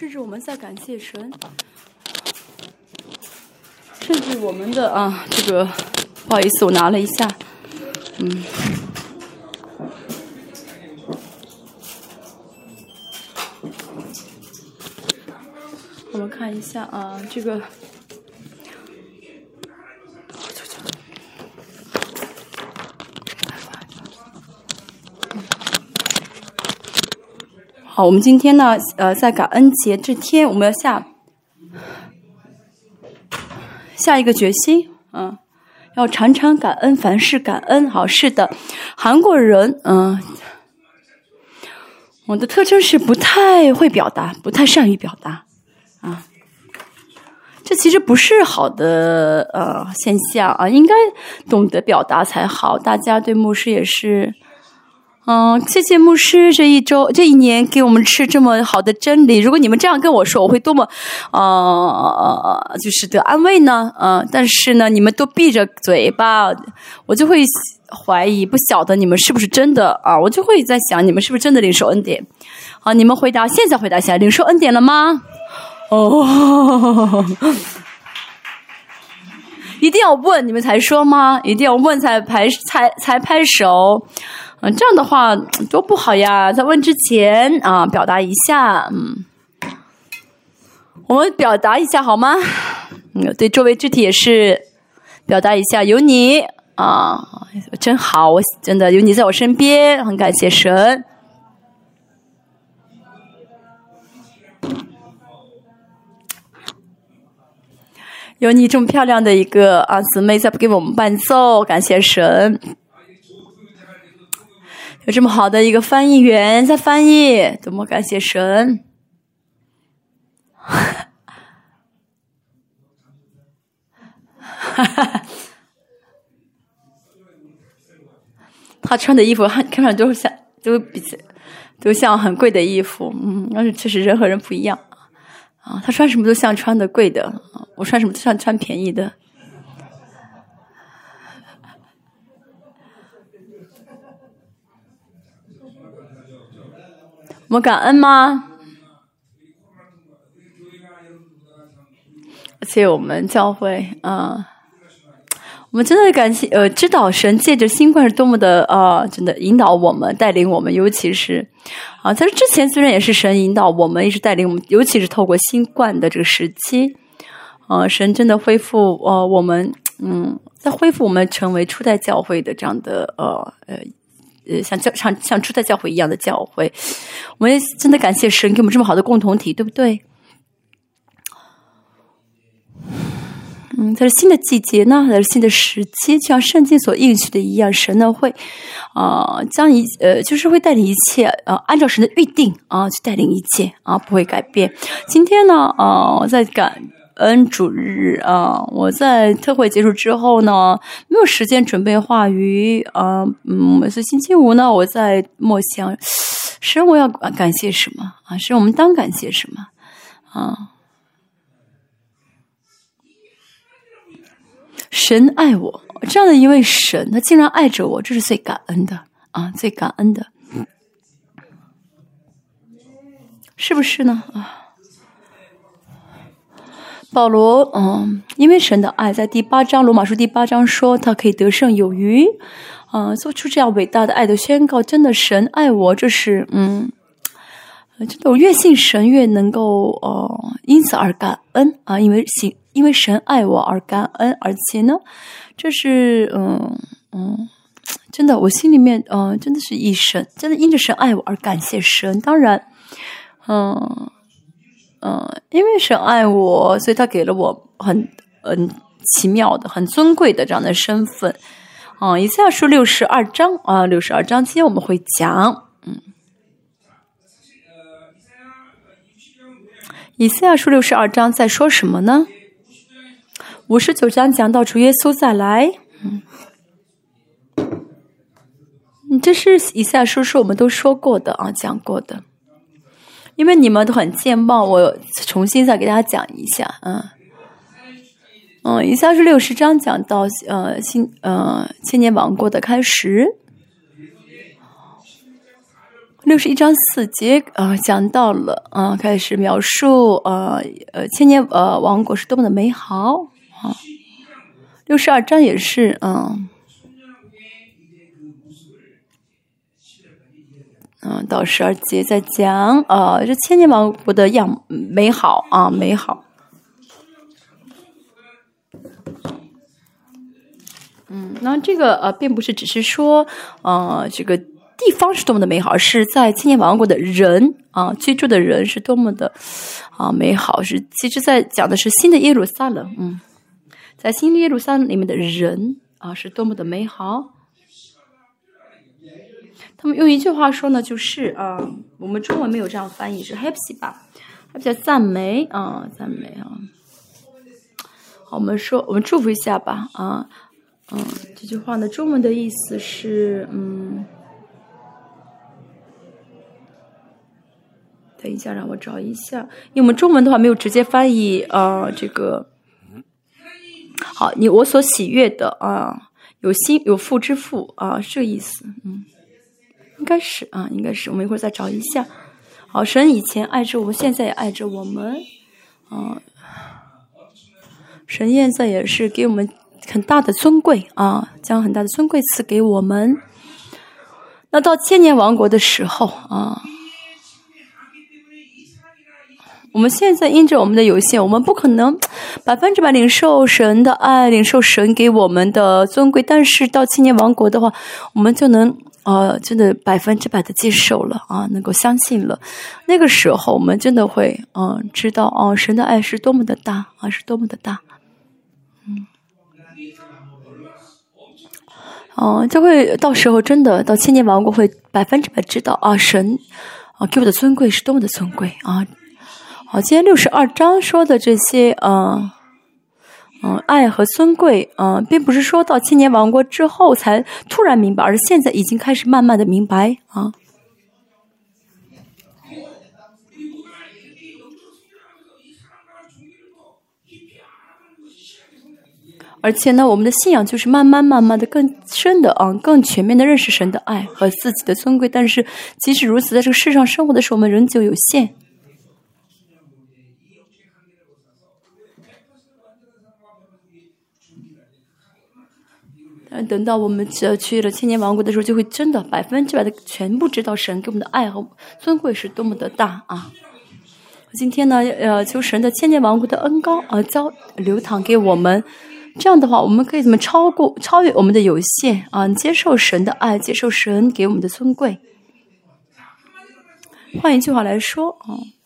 甚至我们在感谢神，甚至我们的啊，这个不好意思，我拿了一下，嗯。我们看一下啊，这个。我们今天呢，呃，在感恩节这天，我们要下下一个决心，嗯，要常常感恩，凡事感恩。好，是的，韩国人，嗯，我的特征是不太会表达，不太善于表达，啊，这其实不是好的呃现象啊，应该懂得表达才好。大家对牧师也是。嗯，谢谢牧师这一周这一年给我们吃这么好的真理。如果你们这样跟我说，我会多么呃，就是得安慰呢？嗯，但是呢，你们都闭着嘴巴，我就会怀疑，不晓得你们是不是真的啊？我就会在想，你们是不是真的领受恩典？好，你们回答，现在回答一下，领受恩典了吗？哦，一定要问你们才说吗？一定要问才拍才才拍手。嗯，这样的话多不好呀！在问之前啊，表达一下，嗯，我们表达一下好吗？嗯，对，周围肢体也是表达一下，有你啊，真好，我真的有你在我身边，很感谢神。有你这么漂亮的一个啊姊妹在给我们伴奏，感谢神。有这么好的一个翻译员在翻译，多么感谢神！哈哈哈他穿的衣服看看上都像都比都像很贵的衣服，嗯，但是确实人和人不一样啊。他穿什么都像穿的贵的，我穿什么都像穿便宜的。我们感恩吗？而且我们教会啊，我们真的感谢呃，知道神借着新冠是多么的啊，真的引导我们、带领我们，尤其是啊，在这之前虽然也是神引导我们，一直带领我们，尤其是透过新冠的这个时期，啊，神真的恢复呃我们嗯，在恢复我们成为初代教会的这样的呃呃。像教像像初代教会一样的教会，我们也真的感谢神给我们这么好的共同体，对不对？嗯，在这新的季节呢，在新的时期，就像圣经所应许的一样，神呢会啊将一呃就是会带领一切啊，按照神的预定啊去带领一切啊，不会改变。今天呢啊，在感。恩主日啊！我在特会结束之后呢，没有时间准备话语啊。嗯，是星期五呢，我在默想，神我要感谢什么啊？是我们当感谢什么啊？神爱我这样的一位神，他竟然爱着我，这是最感恩的啊，最感恩的，是不是呢？啊？保罗，嗯，因为神的爱，在第八章罗马书第八章说，他可以得胜有余，啊，做出这样伟大的爱的宣告。真的，神爱我，这是，嗯，真的，我越信神，越能够，哦，因此而感恩啊，因为信，因为神爱我而感恩，而且呢，这是，嗯嗯，真的，我心里面，嗯，真的是以神，真的因着神爱我而感谢神。当然，嗯。嗯，因为神爱我，所以他给了我很很奇妙的、很尊贵的这样的身份。啊，以赛亚书六十二章啊，六十二章今天我们会讲，嗯，以赛亚书六十二章在说什么呢？五十九章讲到主耶稣再来，嗯，这是以赛亚书是我们都说过的啊，讲过的。因为你们都很健忘，我重新再给大家讲一下，嗯，嗯，以下是六十章讲到呃新呃千年王国的开始，六十一章四节啊，讲到了啊，开始描述呃呃千年呃王国是多么的美好啊。六十二章也是嗯。嗯，到十二节再讲啊，这千年王国的样美好啊，美好。嗯，那这个呃，并不是只是说呃这个。地方是多么的美好，是在千年王国的人啊，居住的人是多么的啊美好。是其实，在讲的是新的耶路撒冷，嗯，在新的耶路撒冷里面的人啊，是多么的美好。他们用一句话说呢，就是啊，我们中文没有这样翻译，是 happy 吧？它比较赞美啊，赞美啊。好，我们说，我们祝福一下吧啊，嗯，这句话呢，中文的意思是嗯。等一下，让我找一下，因为我们中文的话没有直接翻译啊。这个好，你我所喜悦的啊，有心有父之父啊，是这个意思。嗯，应该是啊，应该是。我们一会儿再找一下。好，神以前爱着我们，现在也爱着我们。啊，神现在也是给我们很大的尊贵啊，将很大的尊贵赐给我们。那到千年王国的时候啊。我们现在因着我们的有限，我们不可能百分之百领受神的爱，领受神给我们的尊贵。但是到青年王国的话，我们就能呃，真的百分之百的接受了啊，能够相信了。那个时候，我们真的会嗯，知道哦，神的爱是多么的大啊，是多么的大。嗯，哦，就会到时候真的到千年王国会百分之百知道啊，神啊给我的尊贵是多么的尊贵啊。好，今天六十二章说的这些，嗯，嗯，爱和尊贵，嗯，并不是说到千年王国之后才突然明白，而是现在已经开始慢慢的明白啊。而且呢，我们的信仰就是慢慢慢慢的更深的啊，更全面的认识神的爱和自己的尊贵。但是即使如此，在这个世上生活的时候，我们仍旧有限。嗯，等到我们呃去了千年王国的时候，就会真的百分之百的全部知道神给我们的爱和尊贵是多么的大啊！今天呢，呃，求神的千年王国的恩高啊，交流淌给我们。这样的话，我们可以怎么超过、超越我们的有限啊？接受神的爱，接受神给我们的尊贵。换一句话来说啊。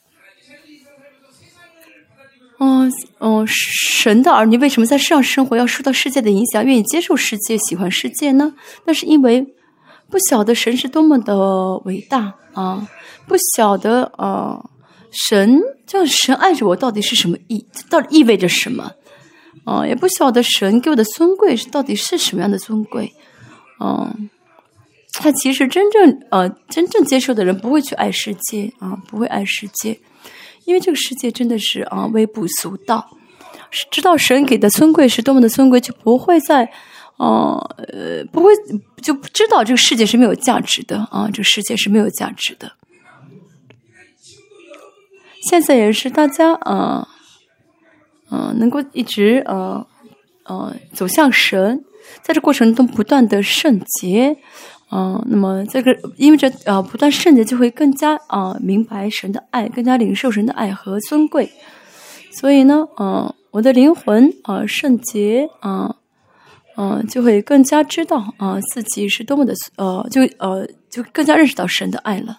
嗯，神的儿女为什么在世上生活要受到世界的影响，愿意接受世界，喜欢世界呢？那是因为不晓得神是多么的伟大啊！不晓得啊，神叫神爱着我到底是什么意？到底意味着什么？啊，也不晓得神给我的尊贵是到底是什么样的尊贵？嗯，他其实真正呃真正接受的人不会去爱世界啊，不会爱世界。因为这个世界真的是啊微不足道，知道神给的尊贵是多么的尊贵，就不会在，呃呃不会就不知道这个世界是没有价值的啊，这个世界是没有价值的。现在也是大家啊，嗯能够一直呃呃走向神，在这过程中不断的圣洁。嗯，那么这个因为这呃不断圣洁，就会更加啊明白神的爱，更加领受神的爱和尊贵。所以呢，嗯，我的灵魂啊圣洁啊，嗯，就会更加知道啊自己是多么的呃，就呃就更加认识到神的爱了。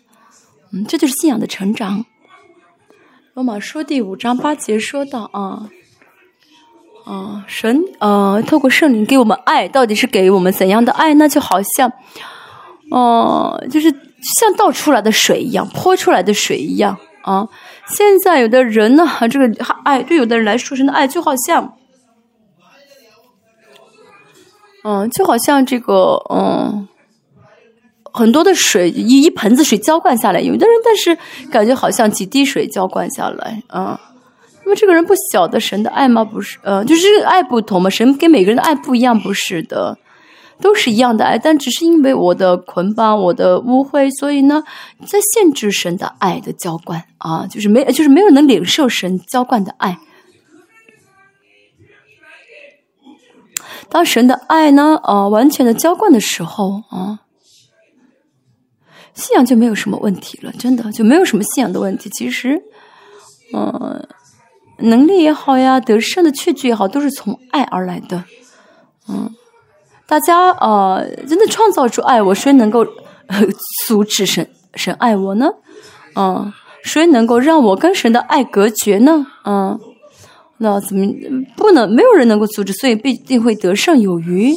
嗯，这就是信仰的成长。罗马书第五章八节说到啊，啊神呃透过圣灵给我们爱，到底是给我们怎样的爱那？就好像。哦，就是像倒出来的水一样，泼出来的水一样啊！现在有的人呢，这个爱对有的人来说，神的爱就好像，嗯，就好像这个嗯，很多的水一一盆子水浇灌下来，有的人但是感觉好像几滴水浇灌下来啊。那么这个人不晓得神的爱吗？不是，呃，就是爱不同嘛。神给每个人的爱不一样，不是的。都是一样的爱，但只是因为我的捆绑、我的误会，所以呢，在限制神的爱的浇灌啊，就是没，就是没有能领受神浇灌的爱。当神的爱呢，呃，完全的浇灌的时候啊，信仰就没有什么问题了，真的就没有什么信仰的问题。其实，嗯，能力也好呀，得胜的确据也好，都是从爱而来的，嗯。大家啊，真的创造出爱我，谁能够 阻止神神爱我呢？嗯，谁能够让我跟神的爱隔绝呢？嗯，那怎么不能？没有人能够阻止，所以必定会得胜有余。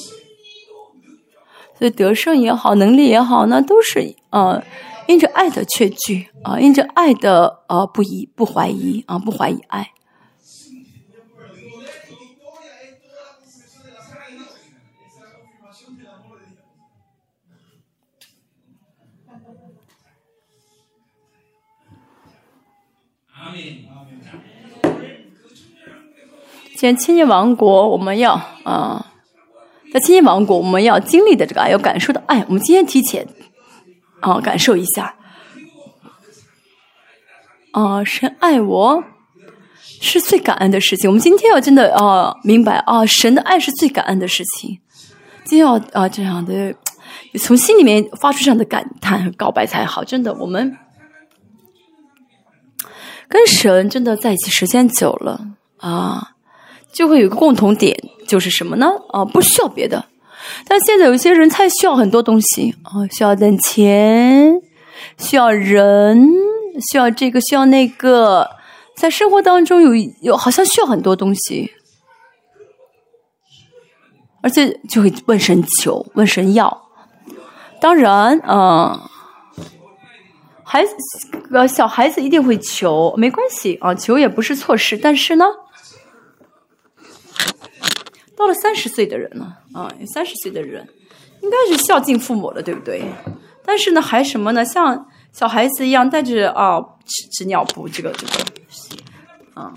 所以得胜也好，能力也好，那都是啊，因着爱的确据啊，因着爱的啊不疑不怀疑啊，不怀疑爱。在千年王国，我们要啊，在千年王国，我们要经历的这个爱，要感受的爱，我们今天提前啊，感受一下啊，神爱我是最感恩的事情。我们今天要真的啊，明白啊，神的爱是最感恩的事情。今天要啊，这样的从心里面发出这样的感叹和告白才好。真的，我们。跟神真的在一起时间久了啊，就会有个共同点，就是什么呢？啊，不需要别的。但现在有些人太需要很多东西啊，需要点钱，需要人，需要这个，需要那个，在生活当中有有好像需要很多东西，而且就会问神求，问神要。当然啊。孩子，呃，小孩子一定会求，没关系啊，求也不是错事。但是呢，到了三十岁的人了啊，三十岁的人应该是孝敬父母了，对不对？但是呢，还什么呢？像小孩子一样带着啊纸纸尿布，这个这个啊，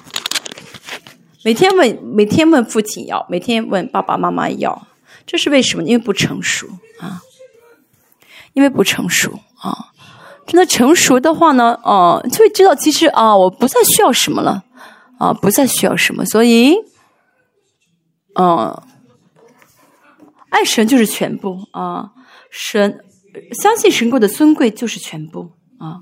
每天问，每天问父亲要，每天问爸爸妈妈要，这是为什么？因为不成熟啊，因为不成熟啊。真的成熟的话呢，哦，就会知道其实啊，我不再需要什么了，啊，不再需要什么，所以，嗯，爱神就是全部啊，神相信神国的尊贵就是全部啊，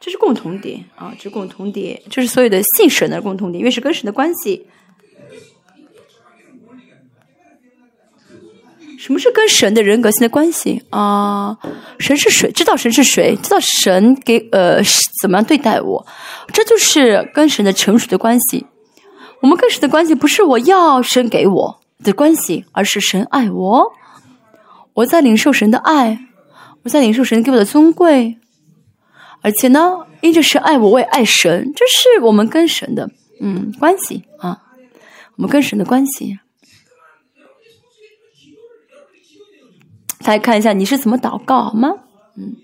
这是共同点啊，这共同点，这是所有的信神的共同点，因为是跟神的关系。什么是跟神的人格性的关系啊？神是谁？知道神是谁？知道神给呃怎么样对待我？这就是跟神的成熟的关系。我们跟神的关系不是我要神给我的关系，而是神爱我，我在领受神的爱，我在领受神给我的尊贵，而且呢，因着神爱我，我也爱神，这是我们跟神的嗯关系啊，我们跟神的关系。来看一下你是怎么祷告好吗？嗯，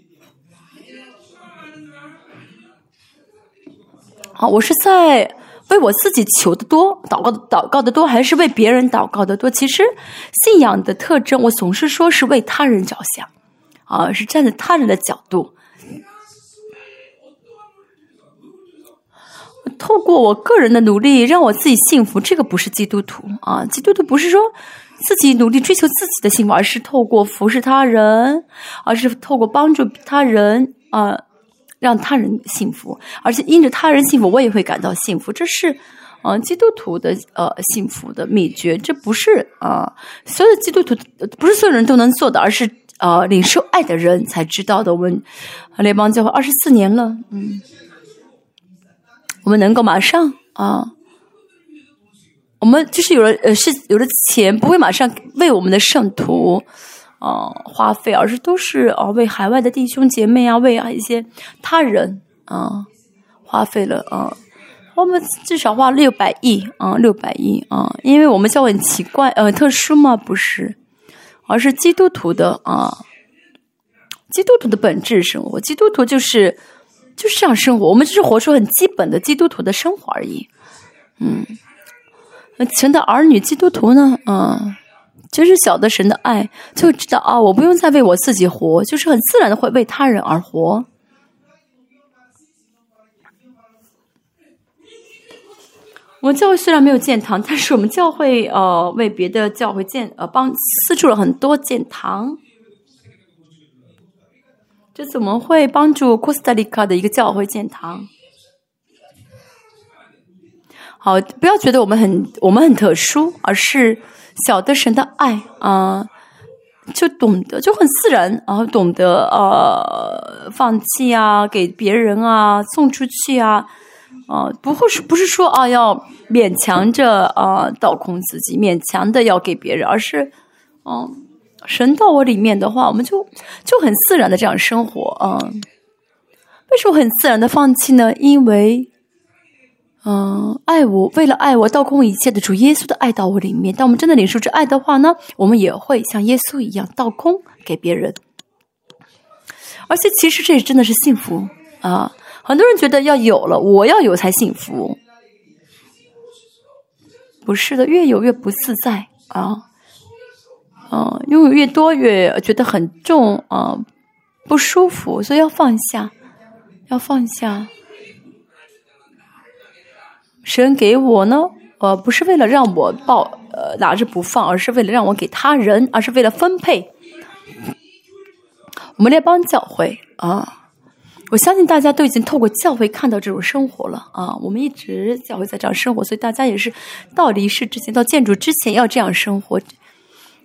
好，我是在为我自己求的多，祷告祷告的多，还是为别人祷告的多？其实信仰的特征，我总是说是为他人着想，啊，是站在他人的角度，透过我个人的努力让我自己幸福，这个不是基督徒啊，基督徒不是说。自己努力追求自己的幸福，而是透过服侍他人，而是透过帮助他人啊，让他人幸福，而且因着他人幸福，我也会感到幸福。这是啊，基督徒的呃幸福的秘诀。这不是啊，所有的基督徒不是所有人都能做的，而是啊，领受爱的人才知道的。我们联邦教会二十四年了，嗯，我们能够马上啊。我们就是有了呃，是有了钱，不会马上为我们的圣徒啊花费，而是都是啊为海外的弟兄姐妹啊，为啊一些他人啊花费了啊。我们至少花六百亿啊，六百亿啊，因为我们教会很奇怪呃特殊吗？不是，而是基督徒的啊，基督徒的本质生活，基督徒就是就是这样生活，我们只是活出很基本的基督徒的生活而已。嗯，神的儿女基督徒呢，嗯，就是晓得神的爱，就知道啊，我不用再为我自己活，就是很自然的会为他人而活。我们教会虽然没有建堂，但是我们教会呃为别的教会建呃帮资助了很多建堂。这次我们会帮助 Costa Rica 的一个教会建堂。好，不要觉得我们很我们很特殊，而是晓得神的爱啊，就懂得就很自然啊，懂得呃放弃啊，给别人啊，送出去啊。啊，不会是不是说啊，要勉强着啊，倒空自己，勉强的要给别人，而是，嗯，神到我里面的话，我们就就很自然的这样生活啊。为什么很自然的放弃呢？因为，嗯，爱我，为了爱我，倒空一切的主耶稣的爱到我里面。当我们真的领受这爱的话呢，我们也会像耶稣一样倒空给别人。而且，其实这也真的是幸福啊。很多人觉得要有了，我要有才幸福，不是的，越有越不自在啊，嗯，拥有越多越觉得很重啊，不舒服，所以要放下，要放下。神给我呢，呃，不是为了让我抱呃拿着不放，而是为了让我给他人，而是为了分配。我们列邦教会啊。我相信大家都已经透过教会看到这种生活了啊！我们一直教会在这样生活，所以大家也是到离世之前、到建筑之前要这样生活。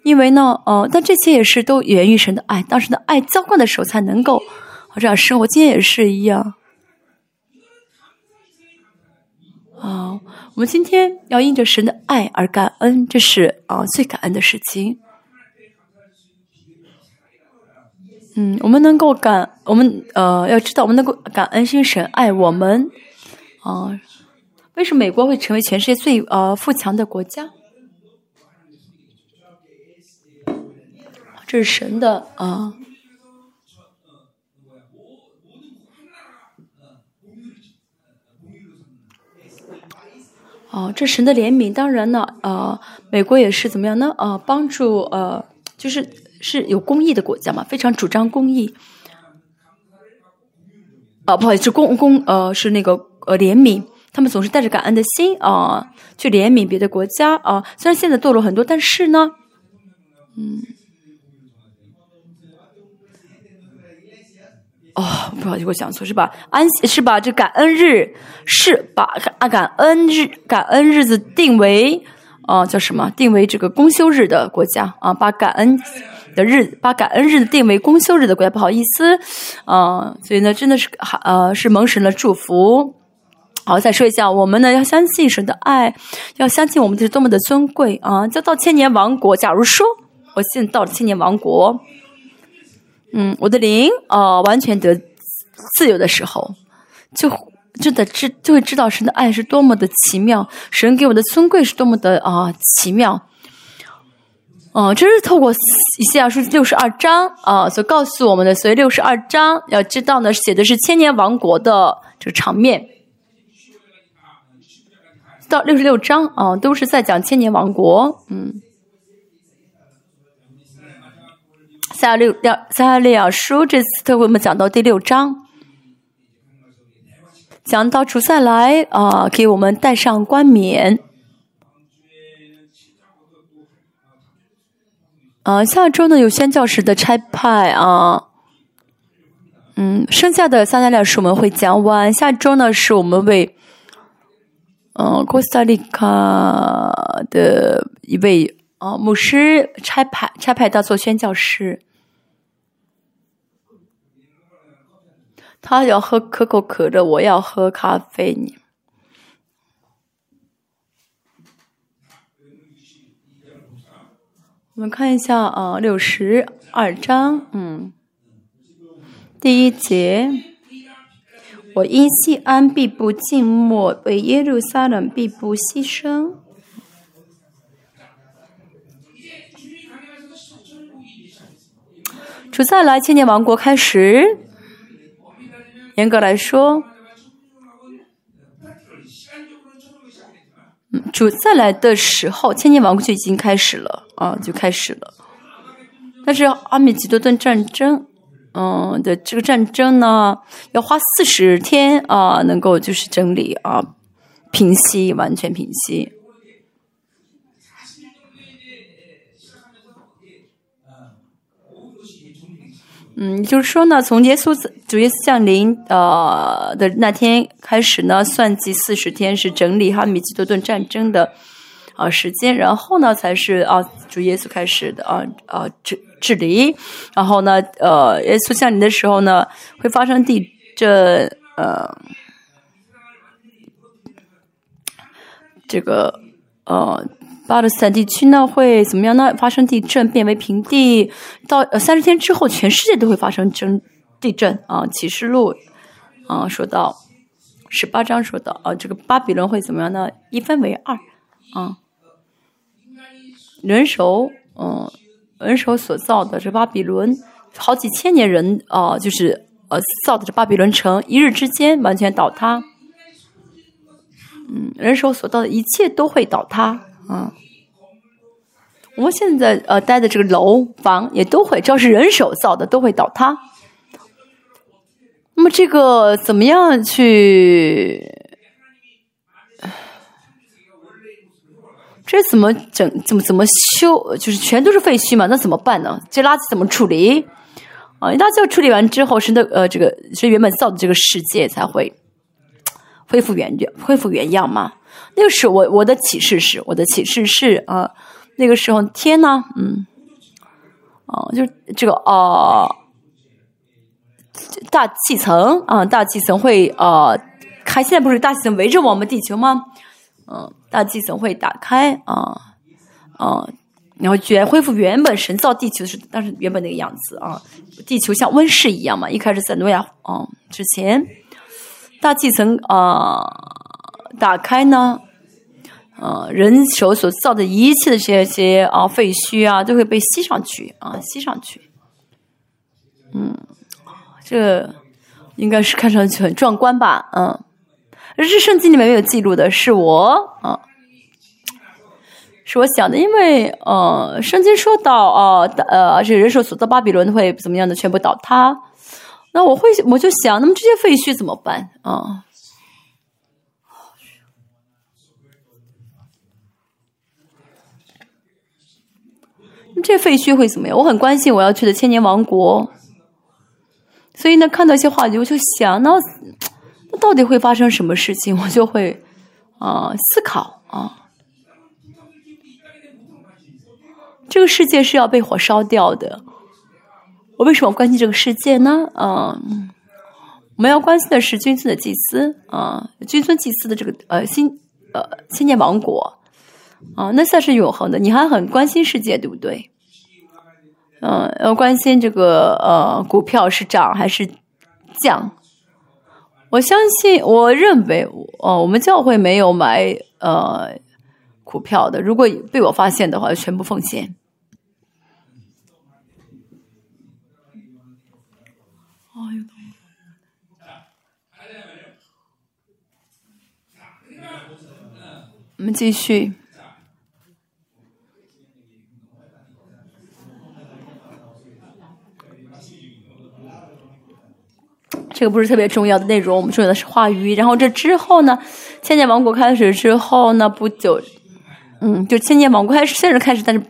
因为呢，呃，但这些也是都源于神的爱，当时的爱浇灌的时候才能够这样生活。今天也是一样啊！我们今天要因着神的爱而感恩，这是啊最感恩的事情。嗯，我们能够感，我们呃要知道，我们能够感恩，是因为神爱我们啊。为什么美国会成为全世界最呃富强的国家？这是神的啊。哦，这神的怜悯，当然呢，呃，美国也是怎么样呢？呃，帮助呃，就是。是有公益的国家嘛？非常主张公益。啊，不好意思，公公呃是那个呃怜悯，他们总是带着感恩的心啊去怜悯别的国家啊。虽然现在堕落很多，但是呢，嗯，哦，不好意思，我讲错是吧？安是把这感恩日是把感感恩日感恩日子定为啊叫什么？定为这个公休日的国家啊，把感恩。的日把感恩日子定为公休日的国家，不好意思，啊，所以呢，真的是呃是蒙神的祝福。好，再说一下，我们呢要相信神的爱，要相信我们是多么的尊贵啊！就到千年王国，假如说我现在到了千年王国，嗯，我的灵啊完全得自由的时候，就真的知就会知道神的爱是多么的奇妙，神给我的尊贵是多么的啊奇妙。哦，这是透过以西亚书六十二章啊，所告诉我们的。所以六十二章要知道呢，写的是千年王国的这个场面。到六十六章啊，都是在讲千年王国。嗯，撒亚六亚撒利亚书这次都为我们讲到第六章，讲到主再来啊，给我们戴上冠冕。啊，下周呢有宣教士的差派啊，嗯，剩下的三加两是我们会讲完。下周呢是我们为，嗯，哥斯达黎卡的一位啊牧师差派差派到做宣教师，他要喝可口可乐，我要喝咖啡。你我们看一下啊，六十二章，嗯，第一节，我因西安必不静默，为耶路撒冷必不牺牲。主再来千年王国开始，严格来说。嗯，主再来的时候，千年王国就已经开始了啊，就开始了。但是阿米吉多顿战争，嗯的这个战争呢，要花四十天啊，能够就是整理啊，平息，完全平息。嗯，就是说呢，从耶稣主耶稣降临呃的那天开始呢，算计四十天是整理哈米基多顿战争的啊时间，然后呢才是啊主耶稣开始的啊啊治治理，然后呢呃耶稣降临的时候呢会发生地震呃这个呃。巴勒斯坦地区呢会怎么样呢？发生地震，变为平地。到呃三十天之后，全世界都会发生震地震啊！启示录啊说到十八章说到啊，这个巴比伦会怎么样呢？一分为二啊，人手嗯人手所造的这巴比伦，好几千年人啊，就是呃造的这巴比伦城，一日之间完全倒塌。嗯，人手所造的一切都会倒塌。嗯，我们现在呃待的这个楼房也都会，只要是人手造的都会倒塌。那么这个怎么样去？这怎么整？怎么怎么修？就是全都是废墟嘛？那怎么办呢？这垃圾怎么处理？啊，垃圾处理完之后，是那呃这个是原本造的这个世界才会恢复原样，恢复原样嘛？那个时候，我我的启示是，我的启示是啊，那个时候天呢，嗯，哦，就是这个啊，大气层啊，大气层会啊开，现在不是大气层围着我们地球吗？嗯，大气层会打开啊啊，然后原恢复原本神造地球是，但是原本那个样子啊，地球像温室一样嘛，一开始在诺亚啊之前，大气层啊。打开呢，呃，人手所造的一切的这些啊废墟啊，都会被吸上去啊，吸上去。嗯，这应该是看上去很壮观吧？嗯，而这圣经里面没有记录的是我啊，是我想的，因为呃，圣经说到啊，呃，这人手所造巴比伦会怎么样的全部倒塌，那我会我就想，那么这些废墟怎么办啊？这废墟会怎么样？我很关心我要去的千年王国，所以呢，看到一些话题，我就想，那那到底会发生什么事情？我就会啊思考啊，这个世界是要被火烧掉的。我为什么关心这个世界呢？嗯，我们要关心的是君尊的祭司啊，君尊祭司的这个呃新呃千年王国。啊，那算是永恒的。你还很关心世界，对不对？嗯，要关心这个呃，股票是涨还是降？我相信，我认为，哦，我们教会没有买呃股票的。如果被我发现的话，全部奉献。我们继续。这个不是特别重要的内容，我们重要的是话语。然后这之后呢，千年王国开始之后呢，不久，嗯，就千年王国开始，虽然开始，但是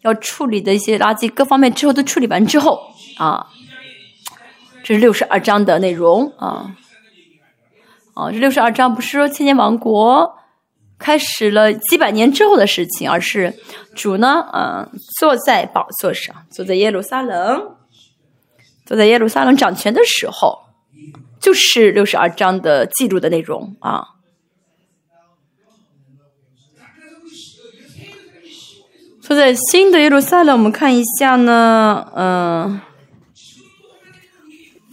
要处理的一些垃圾各方面之后都处理完之后啊，这是六十二章的内容啊。啊，这六十二章不是说千年王国开始了几百年之后的事情，而是主呢，嗯，坐在宝座上，坐在耶路撒冷，坐在耶路撒冷掌权的时候。就是六十二章的记录的内容啊。说在新的耶路撒冷，我们看一下呢，嗯，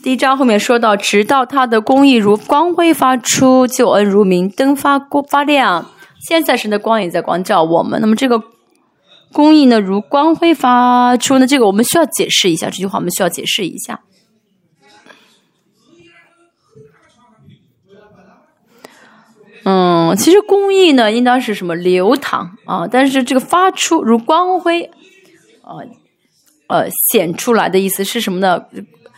第一章后面说到，直到他的公义如光辉发出，救恩如明灯发光发亮。现在神的光也在光照我们。那么这个公义呢，如光辉发出呢，这个我们需要解释一下。这句话我们需要解释一下。嗯，其实公义呢，应当是什么流淌啊？但是这个发出如光辉，啊，呃，显出来的意思是什么呢？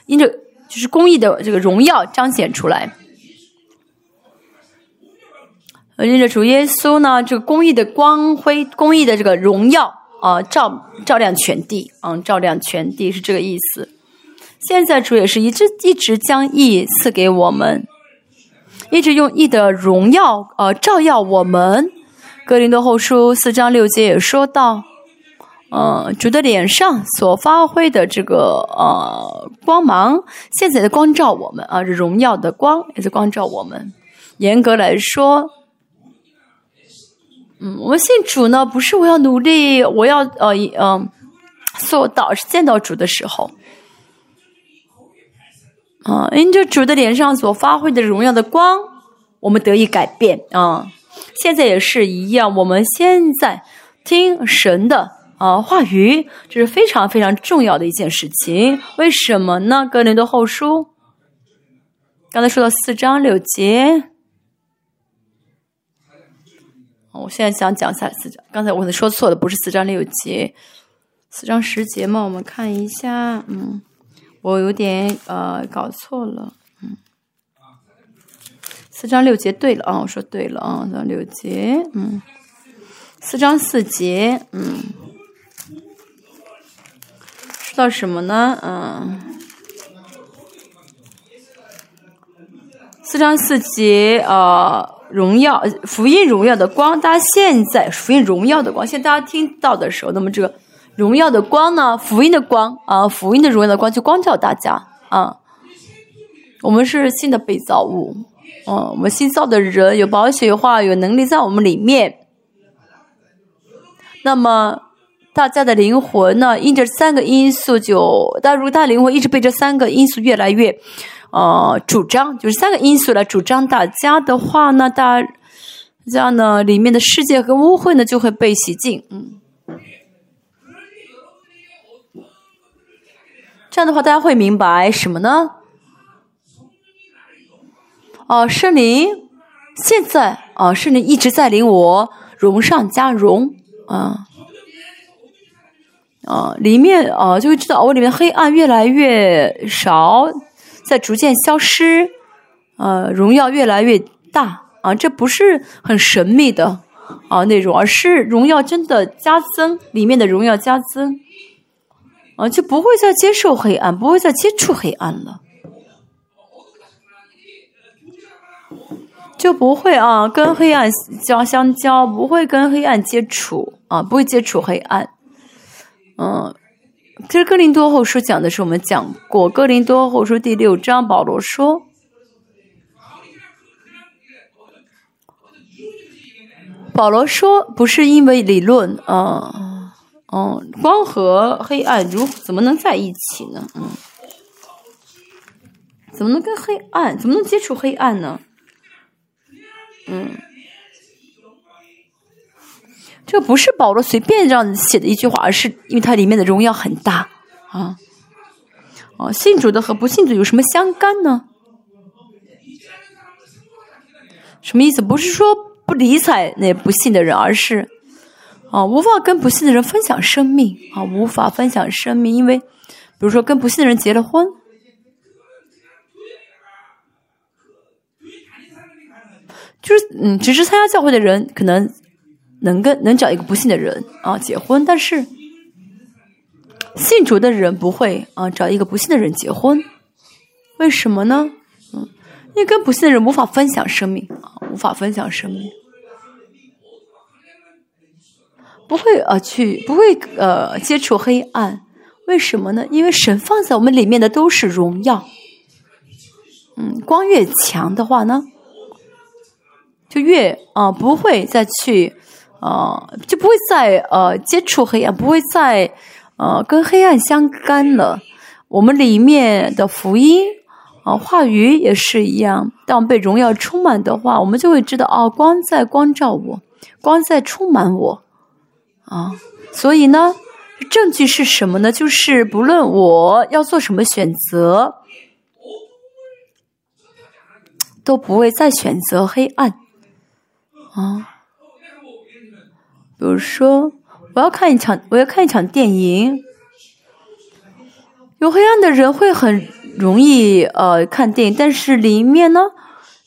因着就是公益的这个荣耀彰显出来。因着主耶稣呢，这个公益的光辉、公益的这个荣耀啊，照照亮全地，嗯，照亮全地是这个意思。现在主也是一直一直将义赐给我们，一直用义的荣耀呃照耀我们。格林多后书四章六节也说到，呃，主的脸上所发挥的这个呃光芒，现在的光照我们啊，荣耀的光也在光照我们。严格来说。嗯，我们信主呢，不是我要努力，我要呃嗯做到是见到主的时候，啊，因着主的脸上所发挥的荣耀的光，我们得以改变啊。现在也是一样，我们现在听神的啊话语，这是非常非常重要的一件事情。为什么呢？格林多后书刚才说到四章六节。我现在想讲下四章，刚才我可能说错了，不是四章六节，四章十节嘛？我们看一下，嗯，我有点呃搞错了，嗯，四章六节对了啊，我说对了啊，四章六节，嗯，四章四节，嗯，说到什么呢？嗯，四章四节啊。荣耀福音荣耀的光，大家现在福音荣耀的光，现在大家听到的时候，那么这个荣耀的光呢？福音的光啊，福音的荣耀的光就光照大家啊。我们是新的被造物，嗯，我们新造的人有保险化，有能力在我们里面。那么大家的灵魂呢？因这三个因素，就但如果大灵魂一直被这三个因素越来越。呃，主张就是三个因素来主张大家的话呢，大家呢，里面的世界和污秽呢就会被洗净，嗯，这样的话大家会明白什么呢？哦，圣灵现在啊，圣灵一直在领我荣上加荣啊，啊，里面啊就会知道我里面黑暗越来越少。在逐渐消失，呃，荣耀越来越大啊！这不是很神秘的啊内容，而是荣耀真的加增，里面的荣耀加增啊，就不会再接受黑暗，不会再接触黑暗了，就不会啊跟黑暗交相交，不会跟黑暗接触啊，不会接触黑暗，嗯。其实《哥林多后书》讲的是我们讲过，《哥林多后书》第六章，保罗说：“保罗说，不是因为理论，嗯嗯，光和黑暗如怎么能在一起呢？嗯，怎么能跟黑暗，怎么能接触黑暗呢？嗯。”这不是保罗随便这样写的一句话，而是因为它里面的荣耀很大啊！哦，信主的和不信主有什么相干呢？什么意思？不是说不理睬那不信的人，而是啊，无法跟不信的人分享生命啊，无法分享生命，因为比如说跟不信的人结了婚，就是嗯，只是参加教会的人可能。能跟能找一个不信的人啊结婚，但是信主的人不会啊找一个不信的人结婚，为什么呢？嗯，因为跟不信的人无法分享生命啊，无法分享生命，不会呃去不会呃接触黑暗，为什么呢？因为神放在我们里面的都是荣耀，嗯，光越强的话呢，就越啊不会再去。啊，就不会再呃接触黑暗，不会再呃跟黑暗相干了。我们里面的福音啊话语也是一样。当被荣耀充满的话，我们就会知道哦，光在光照我，光在充满我啊。所以呢，证据是什么呢？就是不论我要做什么选择，都不会再选择黑暗。啊。比如说，我要看一场，我要看一场电影。有黑暗的人会很容易呃看电影，但是里面呢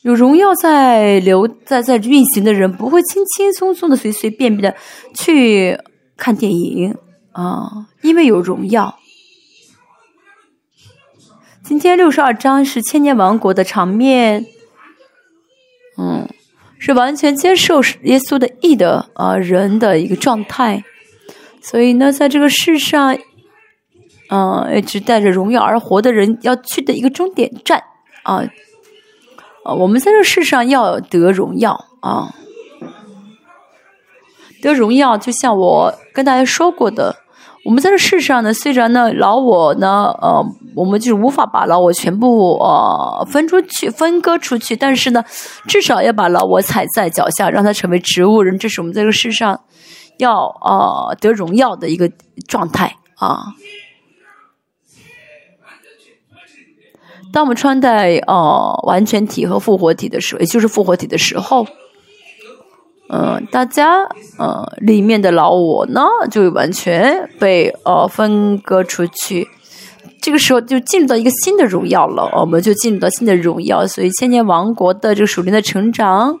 有荣耀在流在在运行的人不会轻轻松松的随随便便的去看电影啊，因为有荣耀。今天六十二章是千年王国的场面，嗯，是完全接受耶稣的义的啊人的一个状态，所以呢，在这个世上，嗯，一直带着荣耀而活的人要去的一个终点站啊，我们在这世上要得荣耀啊，得荣耀，就像我跟大家说过的。我们在这世上呢，虽然呢老我呢，呃，我们就是无法把老我全部呃分出去、分割出去，但是呢，至少要把老我踩在脚下，让它成为植物人，这是我们在这个世上要呃得荣耀的一个状态啊。当我们穿戴呃完全体和复活体的时候，也就是复活体的时候。嗯，大家，呃，里面的老我呢，就完全被呃分割出去。这个时候就进入到一个新的荣耀了，我们就进入到新的荣耀。所以千年王国的这个属灵的成长，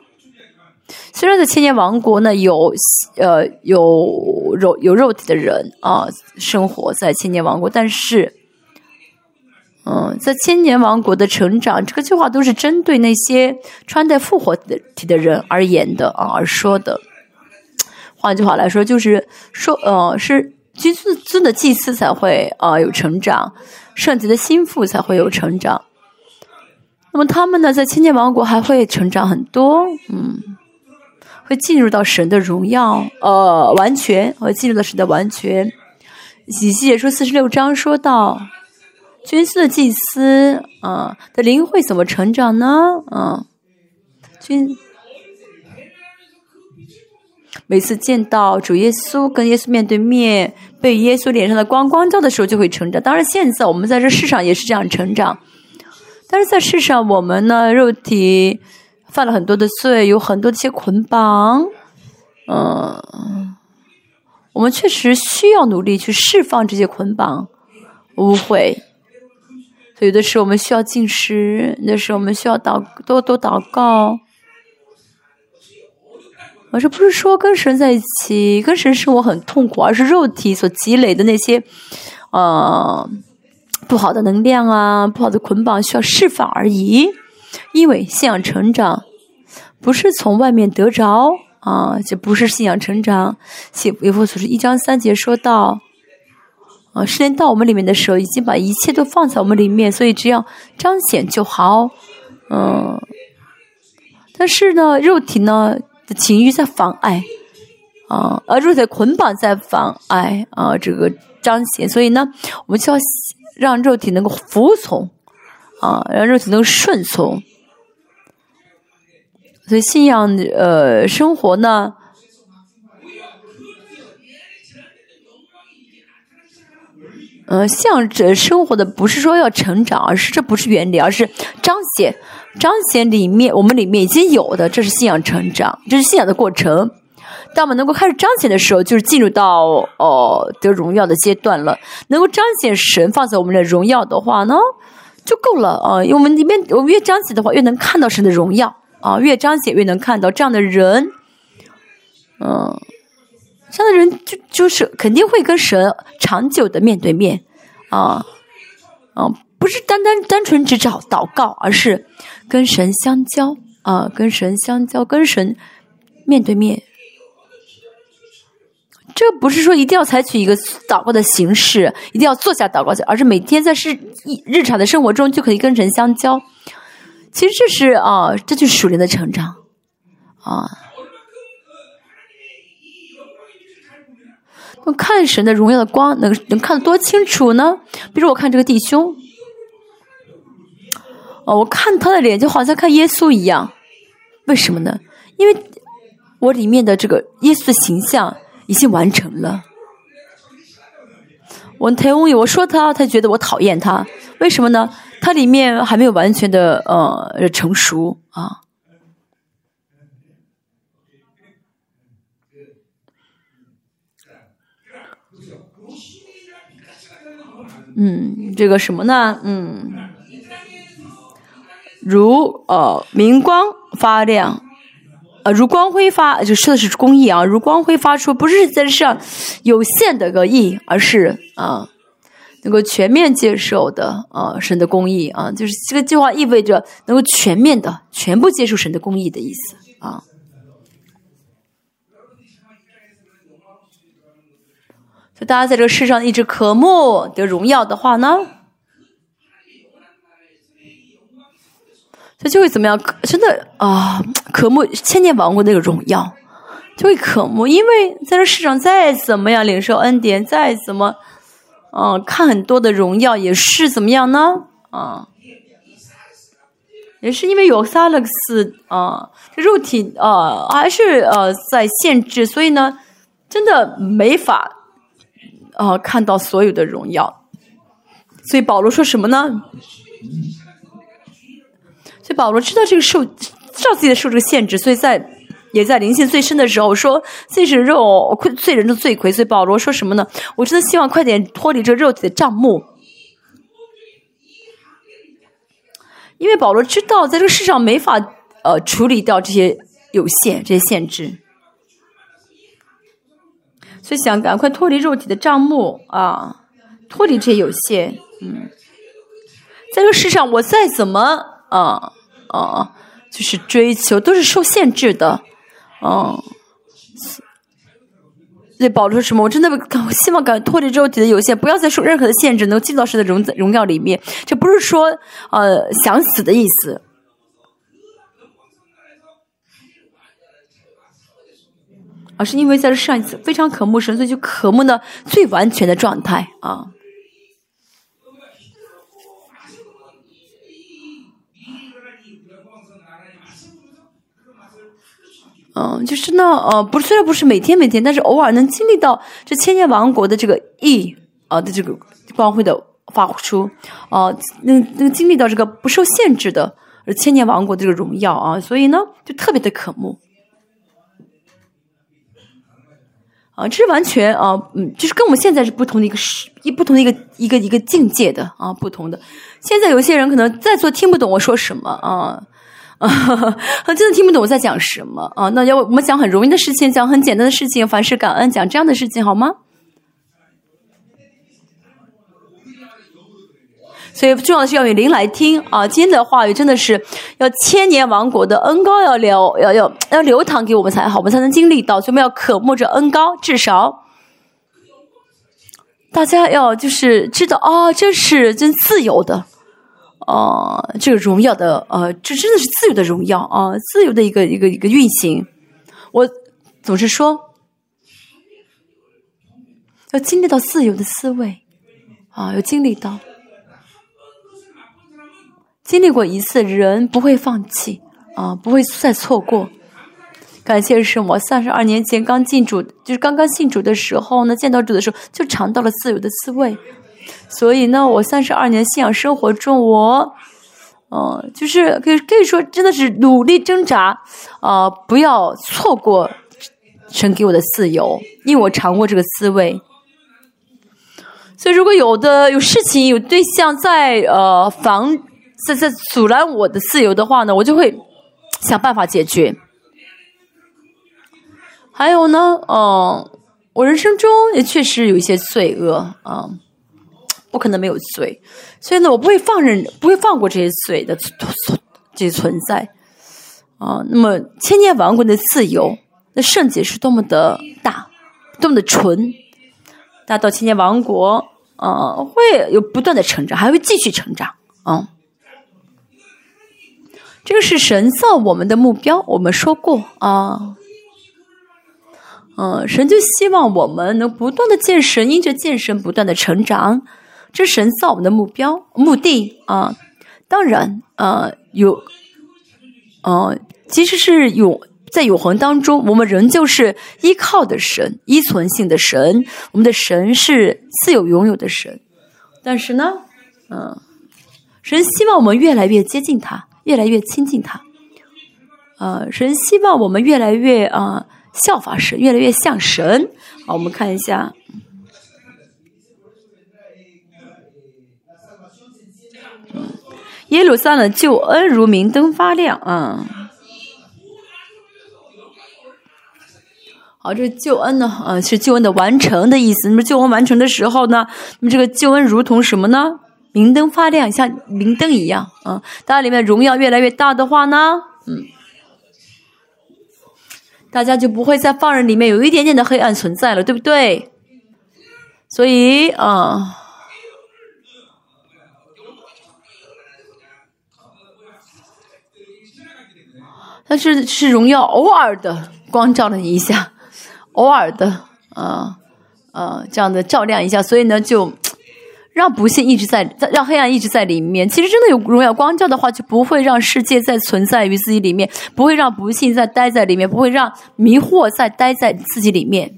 虽然在千年王国呢有呃有肉有肉体的人啊生活在千年王国，但是。嗯，在千年王国的成长，这个句话都是针对那些穿戴复活体的人而言的啊，而说的。换句话来说，就是说，呃，是君尊的祭司才会啊有成长，圣洁的心腹才会有成长。那么他们呢，在千年王国还会成长很多，嗯，会进入到神的荣耀，呃，完全会进入到神的完全。以西也说四十六章说到。君司的祭司啊的灵会怎么成长呢？啊，君每次见到主耶稣，跟耶稣面对面，被耶稣脸上的光光照的时候，就会成长。当然，现在我们在这世上也是这样成长，但是在世上，我们呢，肉体犯了很多的罪，有很多的一些捆绑，嗯，我们确实需要努力去释放这些捆绑、污秽。有的时候我们需要进食，有的时候我们需要祷多多祷告。我这不是说跟神在一起，跟神生活很痛苦，而是肉体所积累的那些，呃，不好的能量啊，不好的捆绑需要释放而已。因为信仰成长不是从外面得着啊，这不是信仰成长。写以弗所书一章三节说到。啊，圣灵到我们里面的时候，已经把一切都放在我们里面，所以只要彰显就好。嗯，但是呢，肉体呢的情欲在妨碍啊，而肉体捆绑在妨碍啊这个彰显，所以呢，我们就要让肉体能够服从啊，让肉体能够顺从。所以信仰呃生活呢。嗯，向着生活的不是说要成长，而是这不是原理，而是彰显彰显里面我们里面已经有的，这是信仰成长，这是信仰的过程。当我们能够开始彰显的时候，就是进入到哦得荣耀的阶段了。能够彰显神放在我们的荣耀的话呢，就够了啊。因为我们里面我们越彰显的话，越能看到神的荣耀啊，越彰显越能看到这样的人，嗯。这样的人就就是肯定会跟神长久的面对面，啊，啊，不是单单单纯只找祷告，而是跟神相交啊，跟神相交，跟神面对面。这不是说一定要采取一个祷告的形式，一定要坐下祷告，而是每天在日日常的生活中就可以跟神相交。其实这是啊，这就是属灵的成长，啊。看神的荣耀的光，能能看得多清楚呢？比如我看这个弟兄，哦，我看他的脸就好像看耶稣一样，为什么呢？因为我里面的这个耶稣的形象已经完成了。我台翁友，我说他，他觉得我讨厌他，为什么呢？他里面还没有完全的呃成熟啊。嗯，这个什么呢？嗯，如呃明光发亮，呃如光辉发，就说的是公益啊，如光辉发出，不是在上有限的个义，而是啊。能够全面接受的啊，神的公义啊，就是这个计划意味着能够全面的、全部接受神的公义的意思就。大家在这个世上一直渴慕的荣耀的话呢，他就会怎么样？真的啊，渴慕千年王国那个荣耀，就会渴慕，因为在这世上再怎么样领受恩典，再怎么。嗯，看很多的荣耀也是怎么样呢？啊，也是因为有萨勒克斯啊，这肉体啊还是呃在限制，所以呢，真的没法啊看到所有的荣耀。所以保罗说什么呢？所以保罗知道这个受，知道自己的受这个限制，所以在。也在灵性最深的时候说自己是肉罪人的罪魁，所以保罗说什么呢？我真的希望快点脱离这肉体的账目，因为保罗知道在这个世上没法呃处理掉这些有限这些限制，所以想赶快脱离肉体的账目啊，脱离这些有限。嗯，在这世上我再怎么啊啊，就是追求都是受限制的。哦，对，保罗说什么？我真的希望赶脱离肉体的有限，不要再受任何的限制，能进到神的荣荣耀里面。这不是说呃想死的意思，而是因为在这上一次非常渴慕神，所以就渴慕的最完全的状态啊。嗯，就是呢呃，不，虽然不是每天每天，但是偶尔能经历到这千年王国的这个意啊的这个光辉的发出，啊，能能经历到这个不受限制的千年王国的这个荣耀啊，所以呢，就特别的渴慕。啊，这是完全啊，嗯，就是跟我们现在是不同的一个时一不同的一个一个一个境界的啊，不同的。现在有些人可能在座听不懂我说什么啊。啊，真的听不懂我在讲什么啊！那要我们讲很容易的事情，讲很简单的事情，凡事感恩，讲这样的事情好吗？所以重要的是要用灵来听啊！今天的话语真的是要千年王国的恩高要流，要要要流淌给我们才好，我们才能经历到。所以我们要渴慕着恩高，至少大家要就是知道啊，这是真自由的。哦，这个荣耀的，呃，这真的是自由的荣耀啊，自由的一个一个一个运行。我总是说，要经历到自由的思维啊，要经历到，经历过一次，人不会放弃啊，不会再错过。感谢是我三十二年前刚进主，就是刚刚信主的时候呢，见到主的时候就尝到了自由的滋味。所以呢，我三十二年信仰生活中，我，嗯，就是可以可以说，真的是努力挣扎，啊，不要错过神给我的自由，因为我尝过这个滋味。所以，如果有的有事情、有对象在呃防在在阻拦我的自由的话呢，我就会想办法解决。还有呢，嗯，我人生中也确实有一些罪恶啊。不可能没有罪，所以呢，我不会放任，不会放过这些罪的存这存在啊。那么，千年王国的自由，那圣洁是多么的大，多么的纯。大到千年王国，啊，会有不断的成长，还会继续成长啊。这个是神造我们的目标，我们说过啊。嗯，神就希望我们能不断的见神，因着见神不断的成长。这神造我们的目标、目的啊！当然，呃，有，呃，其实是永在永恒当中，我们仍旧是依靠的神、依存性的神。我们的神是自有拥有的神，但是呢，嗯，神希望我们越来越接近他，越来越亲近他。呃，神希望我们越来越啊效法神，越来越像神。好，我们看一下。耶路撒冷救恩如明灯发亮啊！好，这救恩呢，啊，是救恩的完成的意思。那么救恩完成的时候呢，那么这个救恩如同什么呢？明灯发亮，像明灯一样啊。当然，里面荣耀越来越大的话呢，嗯，大家就不会在放任里面有一点点的黑暗存在了，对不对？所以啊。但是是荣耀偶尔的光照了你一下，偶尔的啊啊这样的照亮一下，所以呢就让不幸一直在在让黑暗一直在里面。其实真的有荣耀光照的话，就不会让世界再存在于自己里面，不会让不幸再待在里面，不会让迷惑再待在自己里面。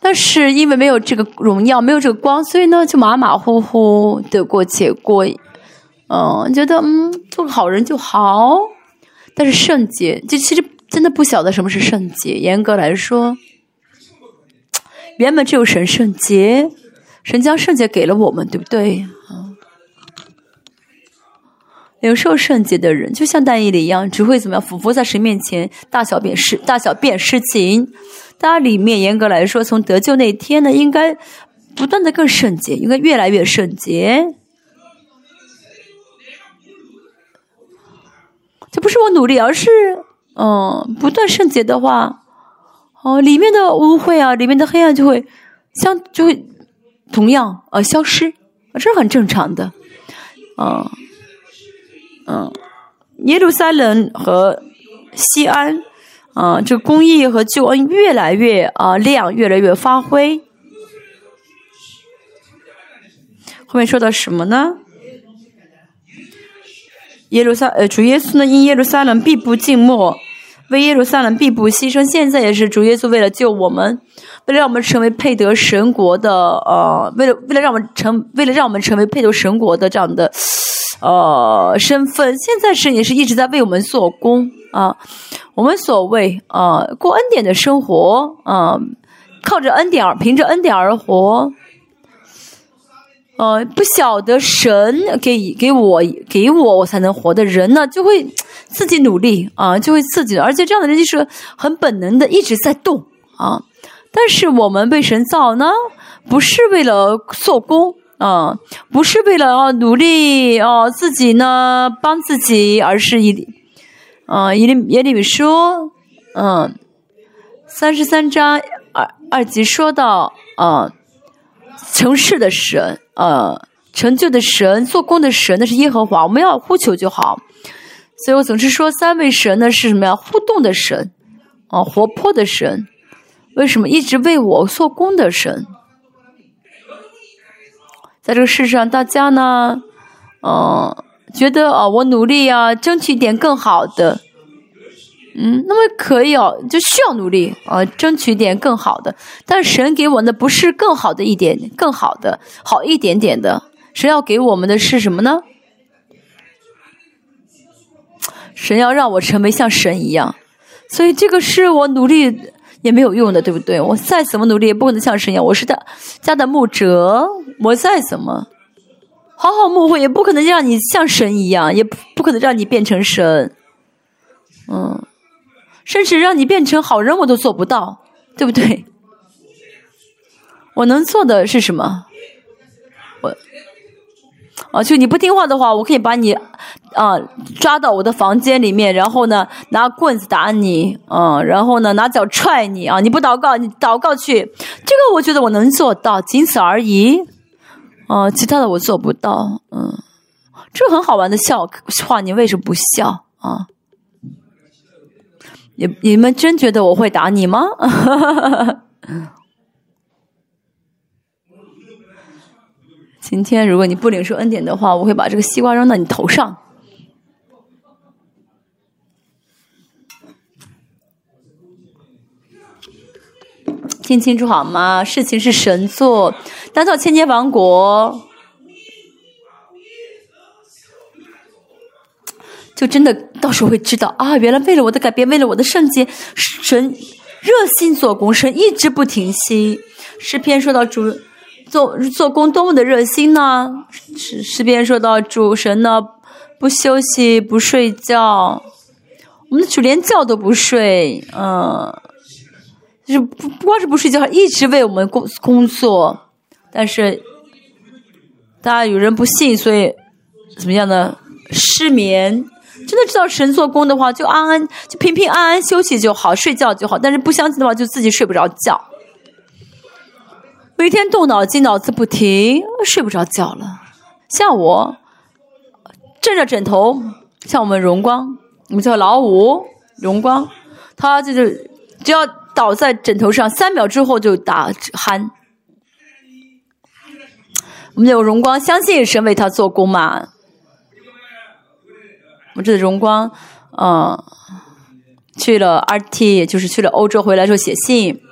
但是因为没有这个荣耀，没有这个光，所以呢就马马虎虎得过且过，嗯，觉得嗯做个好人就好。但是圣洁，就其实真的不晓得什么是圣洁。严格来说，原本只有神圣洁，神将圣洁给了我们，对不对？啊，领受圣洁的人，就像大义里一样，只会怎么样？俯伏在神面前，大小便事，大小便事情。大家里面严格来说，从得救那天呢，应该不断的更圣洁，应该越来越圣洁。这不是我努力，而是嗯，不断圣洁的话，哦，里面的污秽啊，里面的黑暗就会相就会同样呃消失，这是很正常的。嗯嗯，耶路撒冷和西安。啊，这公益和救恩越来越啊亮，越来越发挥。后面说到什么呢？耶路撒呃主耶稣呢因耶路撒冷必不静默，为耶路撒冷必不牺牲。现在也是主耶稣为了救我们，为了让我们成为配得神国的呃，为了为了让我们成为了让我们成为配得神国的这样的呃身份，现在神也是一直在为我们做工啊。我们所谓啊，过恩典的生活啊，靠着恩典而凭着恩典而活，呃，不晓得神给给我给我我才能活的人呢，就会自己努力啊，就会自己，而且这样的人就是很本能的一直在动啊。但是我们被神造呢，不是为了做工啊，不是为了啊努力啊自己呢帮自己，而是以。啊，耶里耶里米说，嗯，三十三章二二级说到，啊，城市的神，呃，成就的神，做工的神，那是耶和华，我们要呼求就好。所以我总是说，三位神呢是什么呀？互动的神，啊，活泼的神。为什么一直为我做工的神？在这个世上，大家呢，嗯。觉得啊，我努力啊，争取点更好的，嗯，那么可以哦，就需要努力啊，争取点更好的。但神给我的不是更好的一点，更好的，好一点点的。神要给我们的是什么呢？神要让我成为像神一样，所以这个是我努力也没有用的，对不对？我再怎么努力也不可能像神一样。我是的家的牧者，我再怎么。好好牧会也不可能让你像神一样，也不不可能让你变成神，嗯，甚至让你变成好人我都做不到，对不对？我能做的是什么？我，啊，就你不听话的话，我可以把你啊抓到我的房间里面，然后呢拿棍子打你，嗯，然后呢拿脚踹你啊！你不祷告，你祷告去，这个我觉得我能做到，仅此而已。哦，其他的我做不到，嗯，这很好玩的笑话，你为什么不笑啊？你你们真觉得我会打你吗？今天如果你不领受恩典的话，我会把这个西瓜扔到你头上。听清楚好吗？事情是神做，打造千年王国，真的到时候会知道啊！原来为了我的改变，为了我的圣洁，神热心做工，神一直不停息。诗篇说到主做做工多么的热心呢？诗诗篇说到主神呢不休息不睡觉，我们的主连觉都不睡，嗯，就是不不光是不睡觉，还一直为我们工工作。但是大家有人不信，所以怎么样呢？失眠。真的知道神做工的话，就安安就平平安安休息就好，睡觉就好。但是不相信的话，就自己睡不着觉，每天动脑筋，脑子不停，睡不着觉了。像我枕着枕头，像我们荣光，我们叫老五荣光，他就是只要倒在枕头上，三秒之后就打鼾。我们有荣光，相信神为他做工嘛。我们这的荣光，嗯，去了 RT，就是去了欧洲，回来时候写信。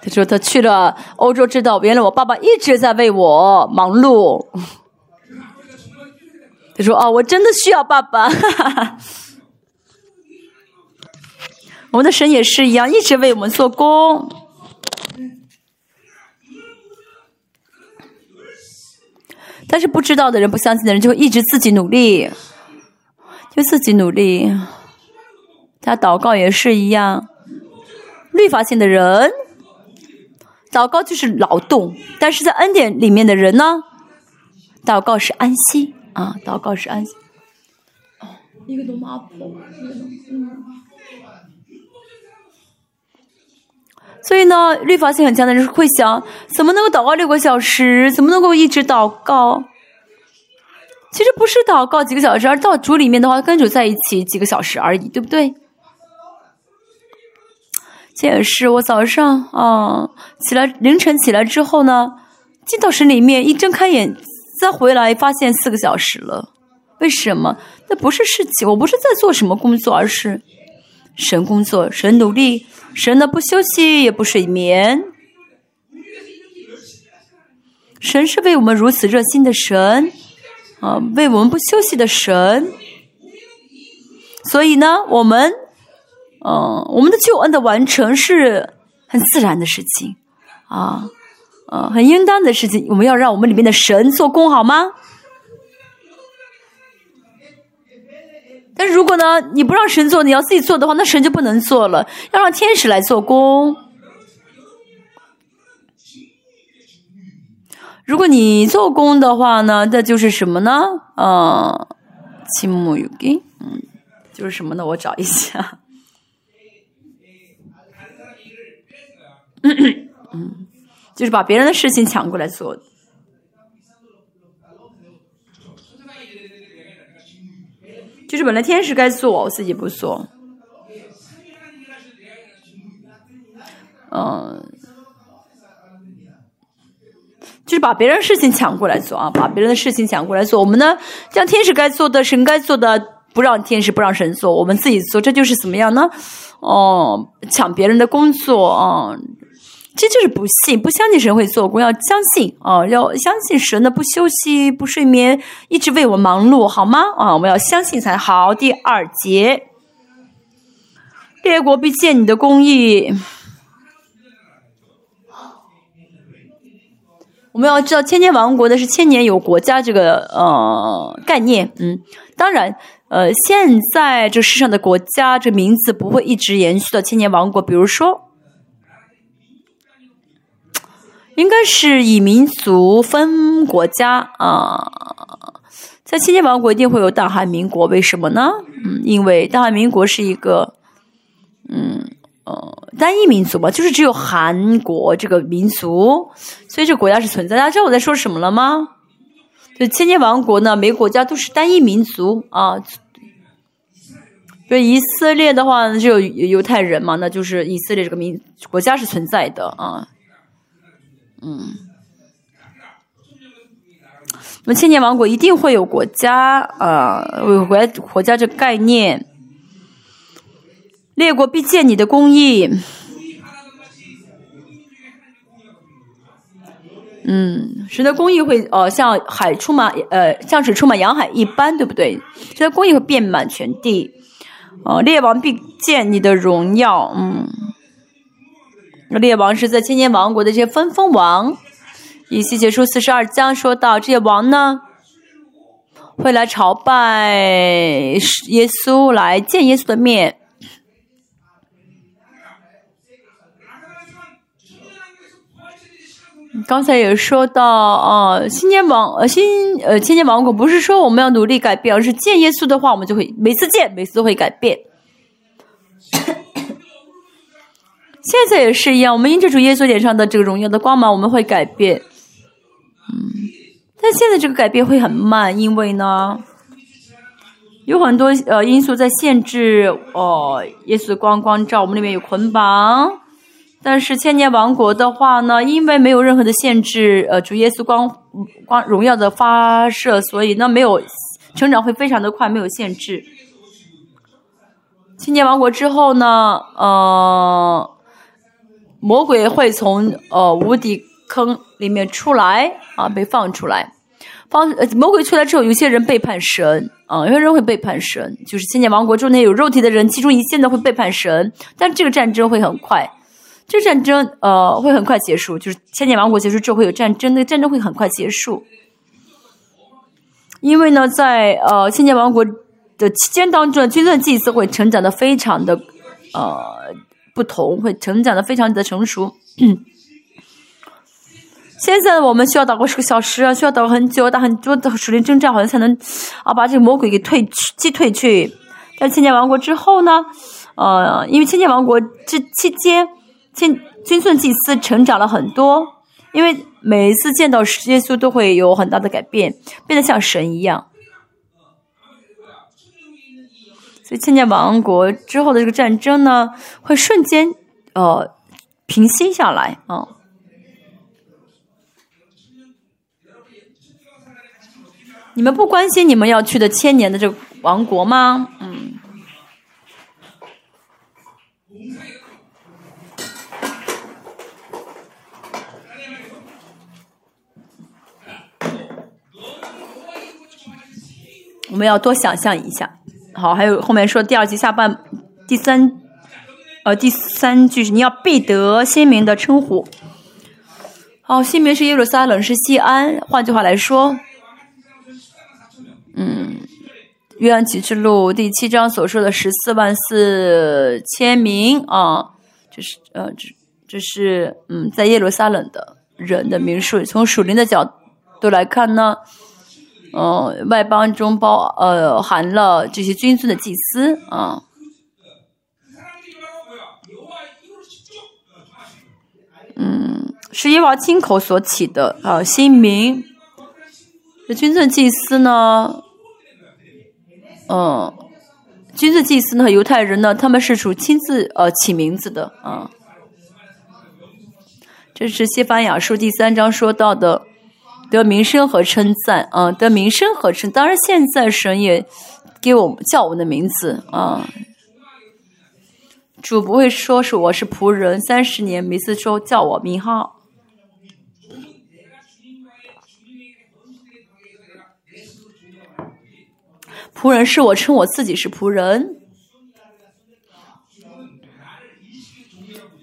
他说他去了欧洲，知道原来我爸爸一直在为我忙碌。他说：“哦，我真的需要爸爸。”我们的神也是一样，一直为我们做工。但是不知道的人、不相信的人，就会一直自己努力，就自己努力。他祷告也是一样，律法性的人，祷告就是劳动；但是在恩典里面的人呢，祷告是安息啊，祷告是安息。一个多马普，嗯。所以呢，律法性很强的人会想：怎么能够祷告六个小时？怎么能够一直祷告？其实不是祷告几个小时，而到主里面的话，跟主在一起几个小时而已，对不对？这也是我早上啊起来凌晨起来之后呢，进到神里面，一睁开眼再回来，发现四个小时了。为什么？那不是事情，我不是在做什么工作，而是神工作，神努力。神呢不休息也不睡眠，神是为我们如此热心的神，啊，为我们不休息的神。所以呢，我们，嗯，我们的救恩的完成是很自然的事情，啊，呃，很应当的事情。我们要让我们里面的神做工，好吗？但是如果呢，你不让神做，你要自己做的话，那神就不能做了。要让天使来做工。如果你做工的话呢，那就是什么呢？啊，青木有给，嗯，就是什么呢？我找一下。嗯，就是把别人的事情抢过来做。就是本来天使该做，我自己不做。嗯，就是把别人事情抢过来做啊，把别人的事情抢过来做。我们呢，像天使该做的，神该做的，不让天使，不让神做，我们自己做，这就是怎么样呢？哦，抢别人的工作啊。这就是不信，不相信神会做工，要相信啊，要相信神的不休息、不睡眠，一直为我忙碌，好吗？啊，我们要相信才好。第二节，列国必见你的公义。我们要知道，千年王国的是千年有国家这个呃概念，嗯，当然，呃，现在这世上的国家这名字不会一直延续到千年王国，比如说。应该是以民族分国家啊，在千年王国一定会有大韩民国，为什么呢？嗯，因为大韩民国是一个，嗯呃单一民族嘛，就是只有韩国这个民族，所以这个国家是存在。大家知道我在说什么了吗？就千年王国呢，每个国家都是单一民族啊。就以色列的话，就有犹太人嘛，那就是以色列这个民国家是存在的啊。嗯，那么千年王国一定会有国家，呃，有国家国家这概念，列国必见你的公义。嗯，神的公义会呃像海充满呃像水充满洋海一般，对不对？神的公义会遍满全地。哦，列王必见你的荣耀。嗯，列王是在千年王国的这些分封王。以西结书四十二章说到，这些王呢会来朝拜耶稣，来见耶稣的面。刚才也说到，呃，新年王，呃，新，呃，千年王国不是说我们要努力改变，而是见耶稣的话，我们就会每次见，每次都会改变。现在也是一样，我们因着主耶稣脸上的这个荣耀的光芒，我们会改变。嗯，但现在这个改变会很慢，因为呢，有很多呃因素在限制哦，耶稣的光光照，我们里面有捆绑。但是千年王国的话呢，因为没有任何的限制，呃，主耶稣光光荣耀的发射，所以那没有成长会非常的快，没有限制。千年王国之后呢，呃，魔鬼会从呃无底坑里面出来啊，被放出来。放呃魔鬼出来之后，有些人背叛神啊，有些人会背叛神，就是千年王国中间有肉体的人，其中一线的会背叛神，但这个战争会很快。这战争呃会很快结束，就是千年王国结束之后会有战争，那战争会很快结束。因为呢，在呃千年王国的期间当中，军队祭司会成长的非常的呃不同，会成长的非常的成熟。现在我们需要祷告十个小时啊，需要祷告很久，打很多的属灵征战，好像才能啊把这个魔鬼给退去击退去。在千年王国之后呢，呃，因为千年王国这期间。千军尊祭司成长了很多，因为每一次见到耶稣都会有很大的改变，变得像神一样。所以千年王国之后的这个战争呢，会瞬间呃平息下来啊。你们不关心你们要去的千年的这个王国吗？嗯。我们要多想象一下，好，还有后面说第二集下半第三，呃，第三句是你要必得新名的称呼。好，新名是耶路撒冷，是西安。换句话来说，嗯，约翰启示录第七章所说的十四万四千名啊，这是呃，这这是嗯，在耶路撒冷的人的名数。从属灵的角度来看呢。嗯，外邦中包呃含了这些君尊的祭司啊，嗯，是耶娃亲口所起的啊新名。这君尊祭司呢，嗯，君尊祭司呢和，犹太人呢，他们是属亲自呃起名字的啊。这是西班牙书第三章说到的。得名声和称赞啊，得名声和称。当然，现在神也给我叫我的名字啊。主不会说是我是仆人，三十年每次说叫我名号。仆人是我称我自己是仆人。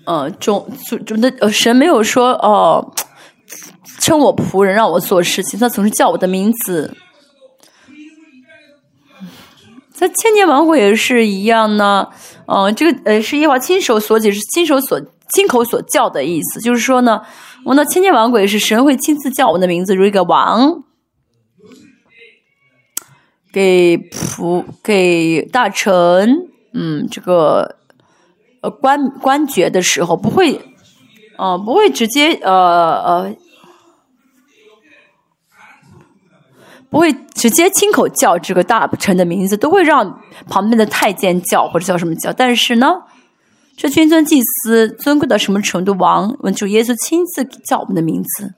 呃，总主主的呃神没有说哦。称我仆人，让我做事情，他总是叫我的名字。在千年王国也是一样呢。嗯，这个呃是耶华亲手所解，是亲手所亲口所叫的意思。就是说呢，我那千年王国也是神会亲自叫我的名字，如一个王，给仆给大臣，嗯，这个呃官官爵的时候，不会，嗯，不会直接呃呃。不会直接亲口叫这个大臣的名字，都会让旁边的太监叫或者叫什么叫。但是呢，这君尊祭司尊贵到什么程度？王主耶稣亲自叫我们的名字，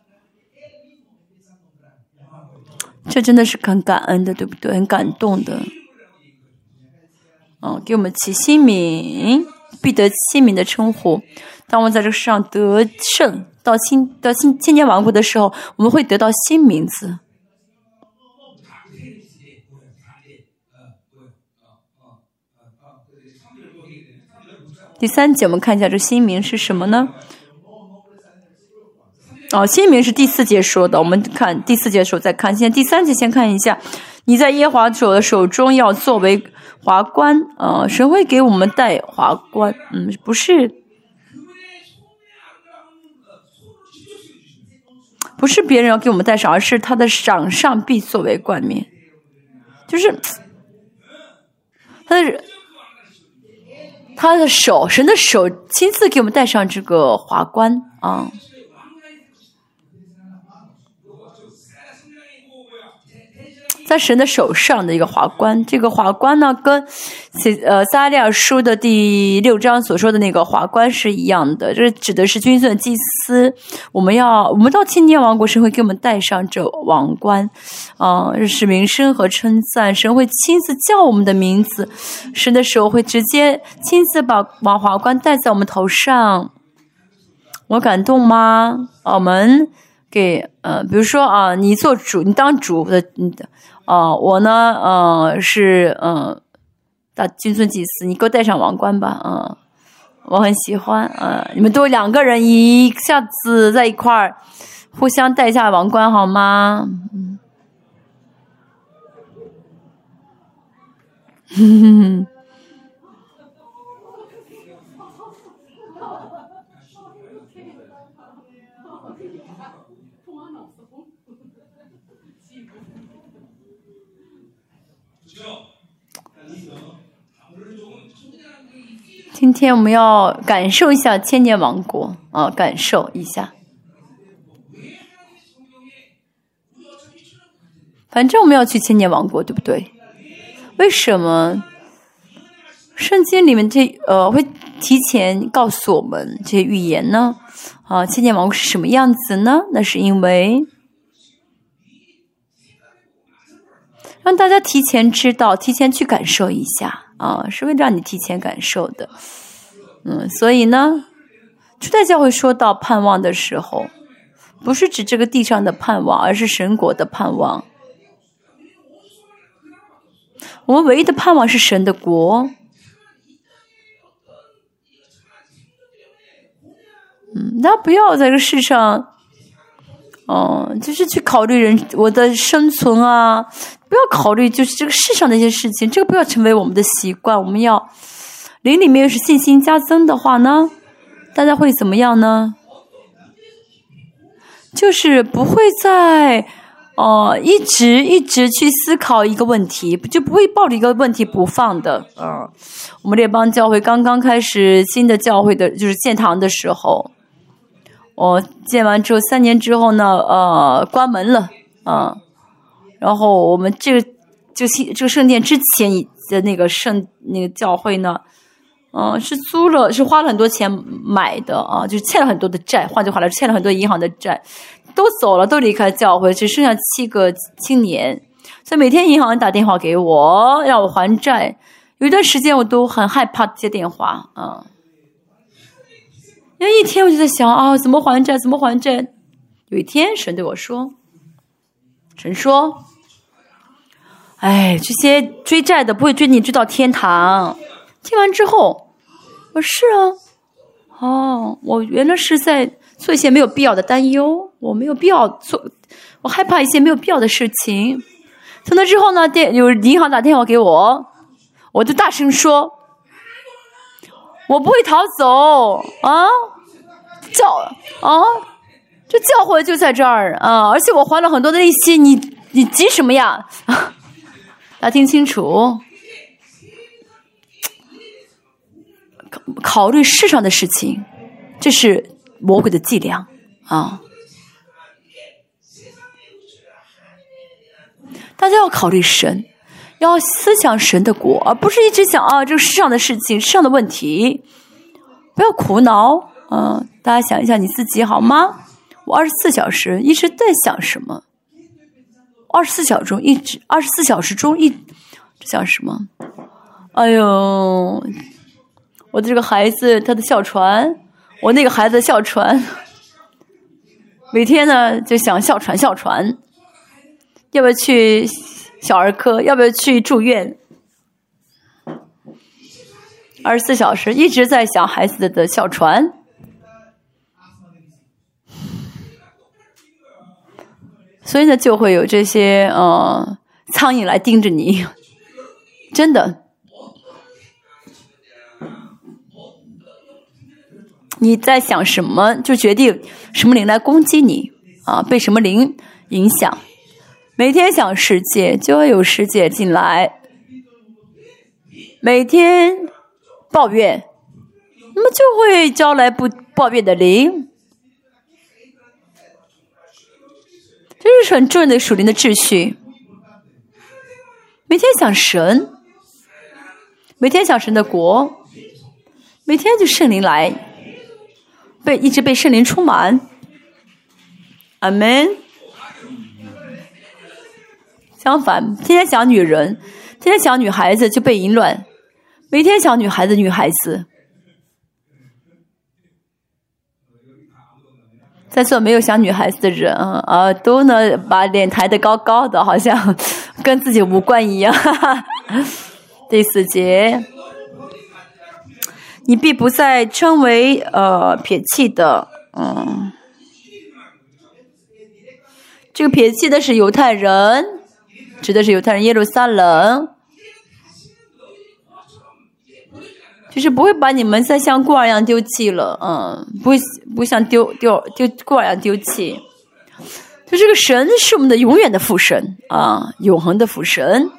这真的是很感恩的，对不对？很感动的。嗯，给我们起新名，必得新名的称呼。当我们在这个世上得胜，到新到新千年王国的时候，我们会得到新名字。第三节我们看一下这新名是什么呢？哦，新名是第四节说的，我们看第四节的时候再看。现在第三节先看一下，你在耶华手的手中要作为华冠，呃，神会给我们戴华冠，嗯，不是，不是别人要给我们戴上，而是他的掌上必作为冠冕，就是他的他的手，神的手亲自给我们戴上这个华冠啊。在神的手上的一个华冠，这个华冠呢，跟呃撒利亚书的第六章所说的那个华冠是一样的，这指的是君尊祭司。我们要我们到千年王国，神会给我们戴上这王冠，啊，是名声和称赞。神会亲自叫我们的名字，神的手会直接亲自把王华冠戴在我们头上。我感动吗？我们给呃，比如说啊，你做主，你当主的，你的。哦，我呢，呃，是嗯，大金尊祭司，你给我戴上王冠吧，嗯，我很喜欢，嗯，你们都两个人一下子在一块儿，互相戴一下王冠好吗？嗯，哼哼哼。今天我们要感受一下千年王国啊，感受一下。反正我们要去千年王国，对不对？为什么圣经里面这呃会提前告诉我们这些预言呢？啊，千年王国是什么样子呢？那是因为让大家提前知道，提前去感受一下。啊，是会让你提前感受的，嗯，所以呢，初代教会说到盼望的时候，不是指这个地上的盼望，而是神国的盼望。我们唯一的盼望是神的国。嗯，大家不要在这个世上。哦，就是去考虑人我的生存啊，不要考虑就是这个世上的一些事情，这个不要成为我们的习惯。我们要灵里面是信心加增的话呢，大家会怎么样呢？就是不会再哦一直一直去思考一个问题，就不会抱着一个问题不放的。嗯，我们列邦教会刚刚开始新的教会的，就是建堂的时候。我建完之后，三年之后呢，呃，关门了，啊，然后我们这个这个这个圣殿之前的那个圣那个教会呢，嗯，是租了，是花了很多钱买的啊，就欠了很多的债，换句话来说，欠了很多银行的债，都走了，都离开教会，只剩下七个青年，所以每天银行打电话给我，让我还债，有一段时间我都很害怕接电话，啊。那一天我就在想啊，怎么还债？怎么还债？有一天神对我说：“神说，哎，这些追债的不会追你追到天堂。”听完之后，我是啊，哦，我原来是在做一些没有必要的担忧，我没有必要做，我害怕一些没有必要的事情。从那之后呢，电有银行打电话给我，我就大声说。我不会逃走啊！教啊，这教会就在这儿啊！而且我还了很多的利息，你你急什么呀？大家听清楚，考考虑世上的事情，这是魔鬼的伎俩啊！大家要考虑神。要思想神的国，而不是一直想啊这个世上的事情、世上的问题。不要苦恼，嗯，大家想一想你自己好吗？我二十四小时一直在想什么？二十四小时中一直，二十四小时中一想什么？哎呦，我的这个孩子他的哮喘，我那个孩子哮喘，每天呢就想哮喘哮喘，要不要去？小儿科要不要去住院？二十四小时一直在想孩子的小船。所以呢，就会有这些呃苍蝇来盯着你，真的。你在想什么，就决定什么灵来攻击你啊？被什么灵影响？每天想世界，就会有世界进来；每天抱怨，那么就会招来不抱怨的灵。这是很重要的属灵的秩序。每天想神，每天想神的国，每天就圣灵来，被一直被圣灵充满。阿门。相反，天天想女人，天天想女孩子就被淫乱，每天想女孩子，女孩子。在座没有想女孩子的人啊，都呢把脸抬得高高的，好像 跟自己无关一样。哈 哈第四节，你必不再称为呃撇弃的，嗯，这个撇弃的是犹太人，指的是犹太人耶路撒冷。就是不会把你们再像孤儿一样丢弃了，嗯，不会不会像丢丢丢孤儿一样丢弃。就这个神是我们的永远的父神啊，永恒的父神。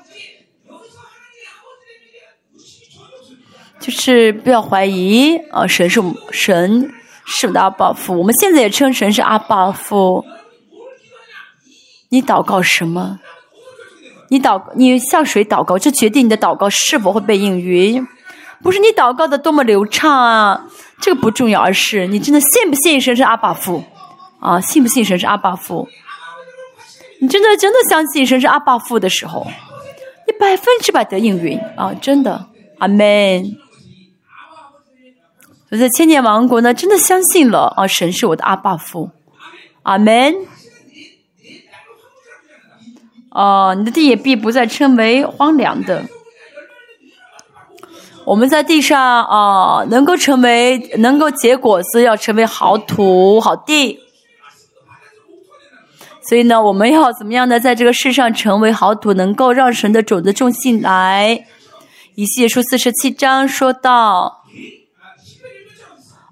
就是不要怀疑啊，神是神是我们的阿爸父，我们现在也称神是阿爸父。你祷告什么？你祷你向谁祷告？这决定你的祷告是否会被应允。不是你祷告的多么流畅啊，这个不重要，而是你真的信不信神是阿爸父啊？信不信神是阿爸父？你真的真的相信神是阿爸父的时候，你百分之百得应允啊！真的，阿门。我在千年王国呢，真的相信了啊，神是我的阿爸父，阿门。哦，你的地也必不再称为荒凉的。我们在地上啊，能够成为能够结果子，要成为好土好地。所以呢，我们要怎么样呢？在这个世上成为好土，能够让神的种子种进来。以西结书四十七章说到，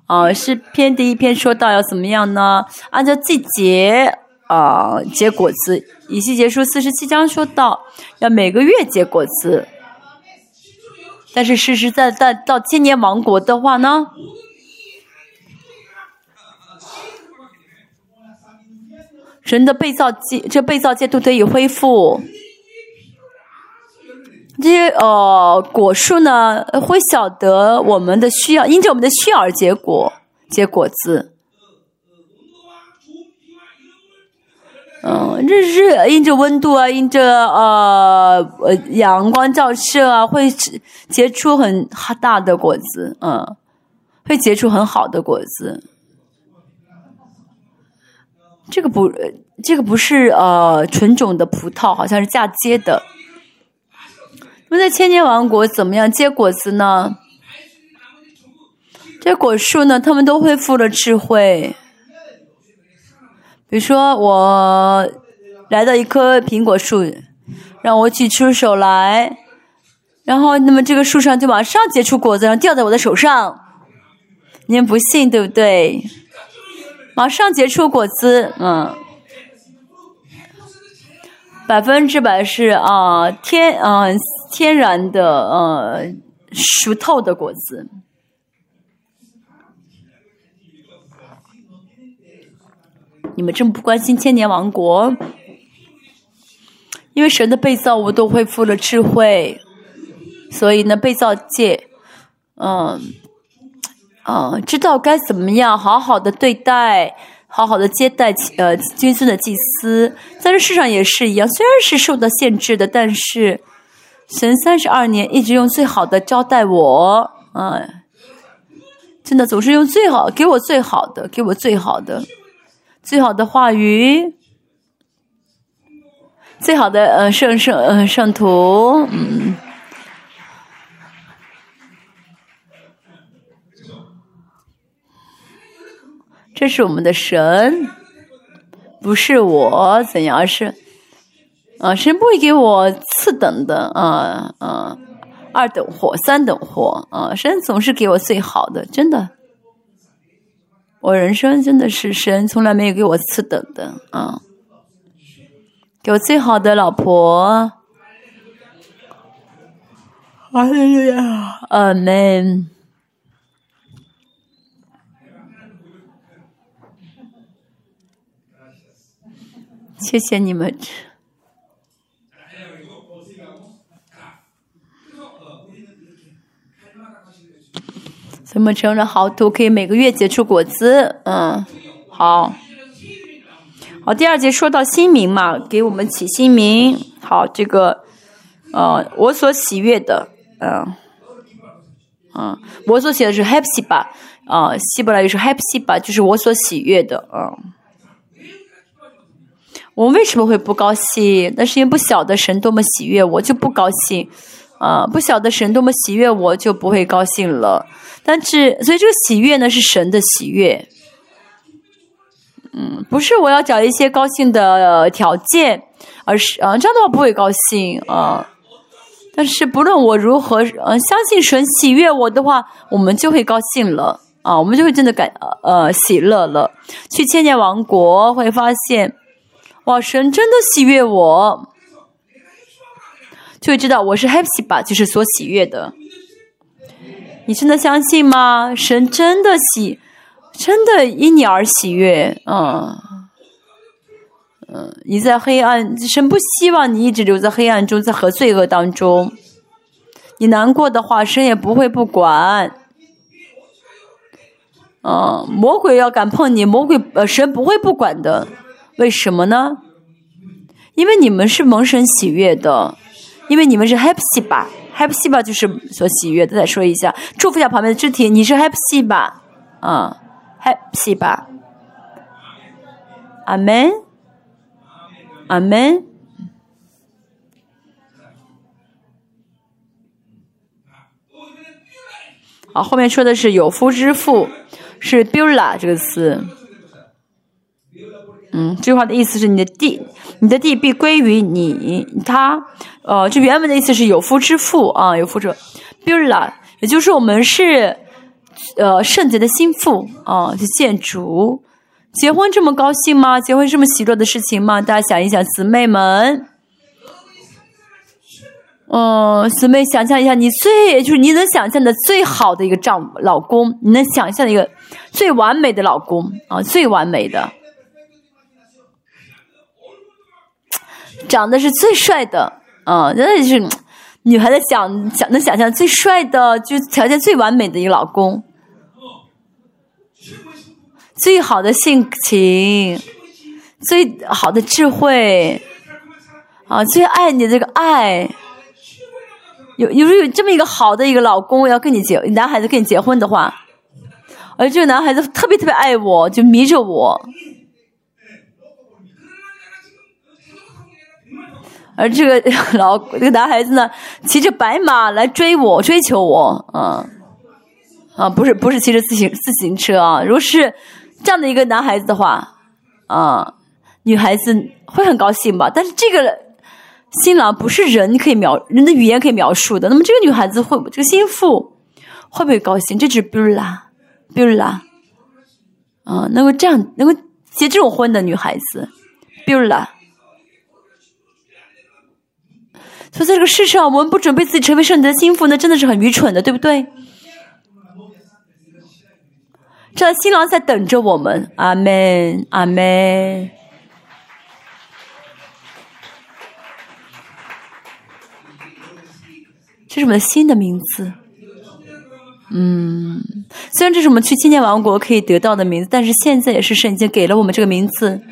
啊，诗篇第一篇说到要怎么样呢？按照季节啊结果子。以西结书四十七章说到，要每个月结果子。但是，实实在在到千年王国的话呢，神的被造界，这被造界都得以恢复。这些呃果树呢，会晓得我们的需要，因着我们的需要而结果，结果子。嗯，这是因着温度啊，因着呃呃阳光照射啊，会结出很大的果子，嗯，会结出很好的果子。这个不，这个不是呃纯种的葡萄，好像是嫁接的。那在千年王国怎么样结果子呢？这果树呢，他们都恢复了智慧。比如说，我来到一棵苹果树，让我举出手来，然后，那么这个树上就马上结出果子，然后掉在我的手上。你们不信对不对？马上结出果子，嗯，百分之百是啊，天啊，天然的呃，熟透的果子。你们这么不关心千年王国，因为神的被造物都恢复了智慧，所以呢，被造界，嗯，嗯，知道该怎么样好好的对待，好好的接待呃君尊的祭司，在这世上也是一样，虽然是受到限制的，但是神三十二年一直用最好的招待我，嗯，真的总是用最好给我最好的，给我最好的。最好的话语，最好的呃圣圣呃圣徒，嗯，这是我们的神，不是我怎样，而是啊神不会给我次等的，啊啊，二等货，三等货，啊，神总是给我最好的，真的。我人生真的是神从来没有给我次等的，啊，给我最好的老婆。阿门。谢谢你们。怎么成了好土，可以每个月结出果子？嗯，好。好，第二节说到新名嘛，给我们起新名。好，这个，呃，我所喜悦的。嗯，嗯，我所写的是 happy 吧，啊，希伯来语是 happy 吧，就是我所喜悦的，嗯。我为什么会不高兴？那是因为不晓得神多么喜悦，我就不高兴，啊，不晓得神多么喜悦，我就不会高兴了。但是，所以这个喜悦呢，是神的喜悦，嗯，不是我要找一些高兴的条件，而是啊，这样的话不会高兴啊。但是不论我如何，呃，相信神喜悦我的话，我们就会高兴了啊，我们就会真的感呃喜乐了。去千年王国会发现，哇，神真的喜悦我，就会知道我是 happy 吧，就是所喜悦的。你真的相信吗？神真的喜，真的因你而喜悦，嗯。嗯，你在黑暗，神不希望你一直留在黑暗中，在和罪恶当中。你难过的话，神也不会不管。嗯，魔鬼要敢碰你，魔鬼呃，神不会不管的。为什么呢？因为你们是蒙神喜悦的，因为你们是 happy 吧，happy 吧就是所喜悦的。再说一下，祝福一下旁边的肢体，你是 happy 吧？啊，happy 吧？阿门。阿门。好，后面说的是有夫之妇，是 bula 这个词。嗯，这句话的意思是你的地，你的地必归于你。他，呃，这原文的意思是有夫之妇啊，有夫者 bula，也就是我们是呃圣洁的心腹啊，是建筑。结婚这么高兴吗？结婚这么喜乐的事情吗？大家想一想，姊妹们，嗯，姊妹想象一下，你最就是你能想象的最好的一个丈老公，你能想象的一个最完美的老公啊，最完美的，长得是最帅的。啊，真的是女孩子想想能想象最帅的，就条件最完美的一个老公。最好的性情，最好的智慧，啊，最爱你的这个爱，有有有这么一个好的一个老公要跟你结，男孩子跟你结婚的话，而这个男孩子特别特别爱我，就迷着我，而这个 老这个男孩子呢，骑着白马来追我，追求我，啊，啊，不是不是骑着自行自行车啊，如果是。这样的一个男孩子的话，啊，女孩子会很高兴吧？但是这个新郎不是人可以描人的语言可以描述的。那么这个女孩子会，这个心腹会不会高兴？这只是 Bula，Bula，啊，能够这样能够结这种婚的女孩子，Bula。所以在这个世上，我们不准备自己成为圣洁的心腹，那真的是很愚蠢的，对不对？这新郎在等着我们，阿门，阿门。这是我们的新的名字，嗯，虽然这是我们去青年王国可以得到的名字，但是现在也是神已经给了我们这个名字，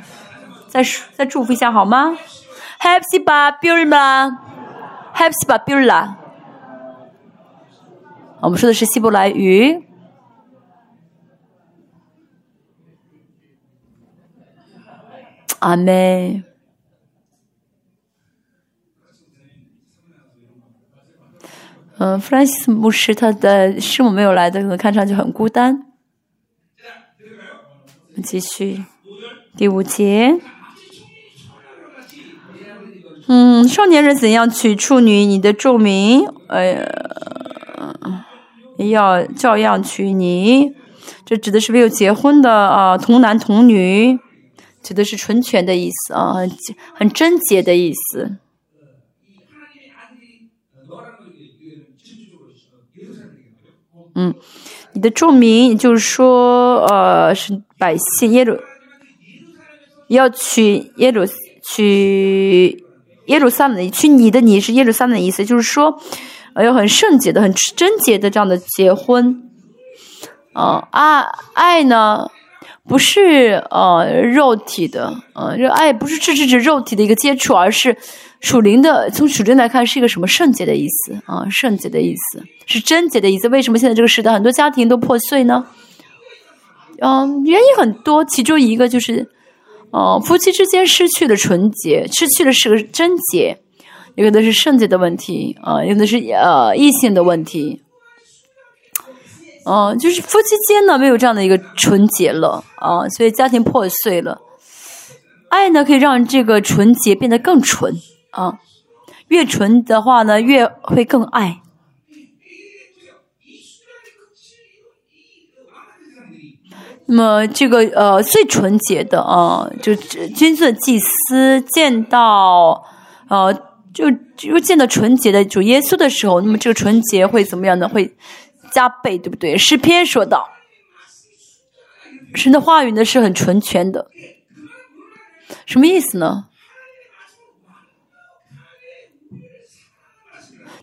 再再祝福一下好吗？Happy Babula，Happy Babula。我们说的是希伯来语。阿妹，嗯，弗兰西斯牧师他的师母没有来的，可能看上去很孤单。我们继续第五节。嗯，少年人怎样娶处女？你的众民，呃，要照样娶你。这指的是没有结婚的啊，童男童女，指的是纯全的意思啊，很贞洁的意思。嗯，你的著名就是说，呃，是百姓耶路，要娶耶路娶。耶路撒冷的，娶你的你是耶路撒冷的意思，就是说，呃，有很圣洁的、很贞洁的这样的结婚。啊，爱爱呢，不是呃肉体的，呃，这爱不是指指指肉体的一个接触，而是属灵的。从属灵来看，是一个什么圣洁的意思啊？圣洁的意思是贞洁的意思。为什么现在这个时代很多家庭都破碎呢？嗯，原因很多，其中一个就是。哦，夫妻之间失去了纯洁，失去了是个贞洁，有的是圣洁的问题啊，有的是呃异性的问题，嗯，就是夫妻间呢没有这样的一个纯洁了啊，所以家庭破碎了。爱呢可以让这个纯洁变得更纯啊，越纯的话呢越会更爱。那么这个呃最纯洁的啊，就君尊祭司见到呃就就见到纯洁的主耶稣的时候，那么这个纯洁会怎么样呢？会加倍，对不对？诗篇说道，神的话语呢是很纯全的，什么意思呢？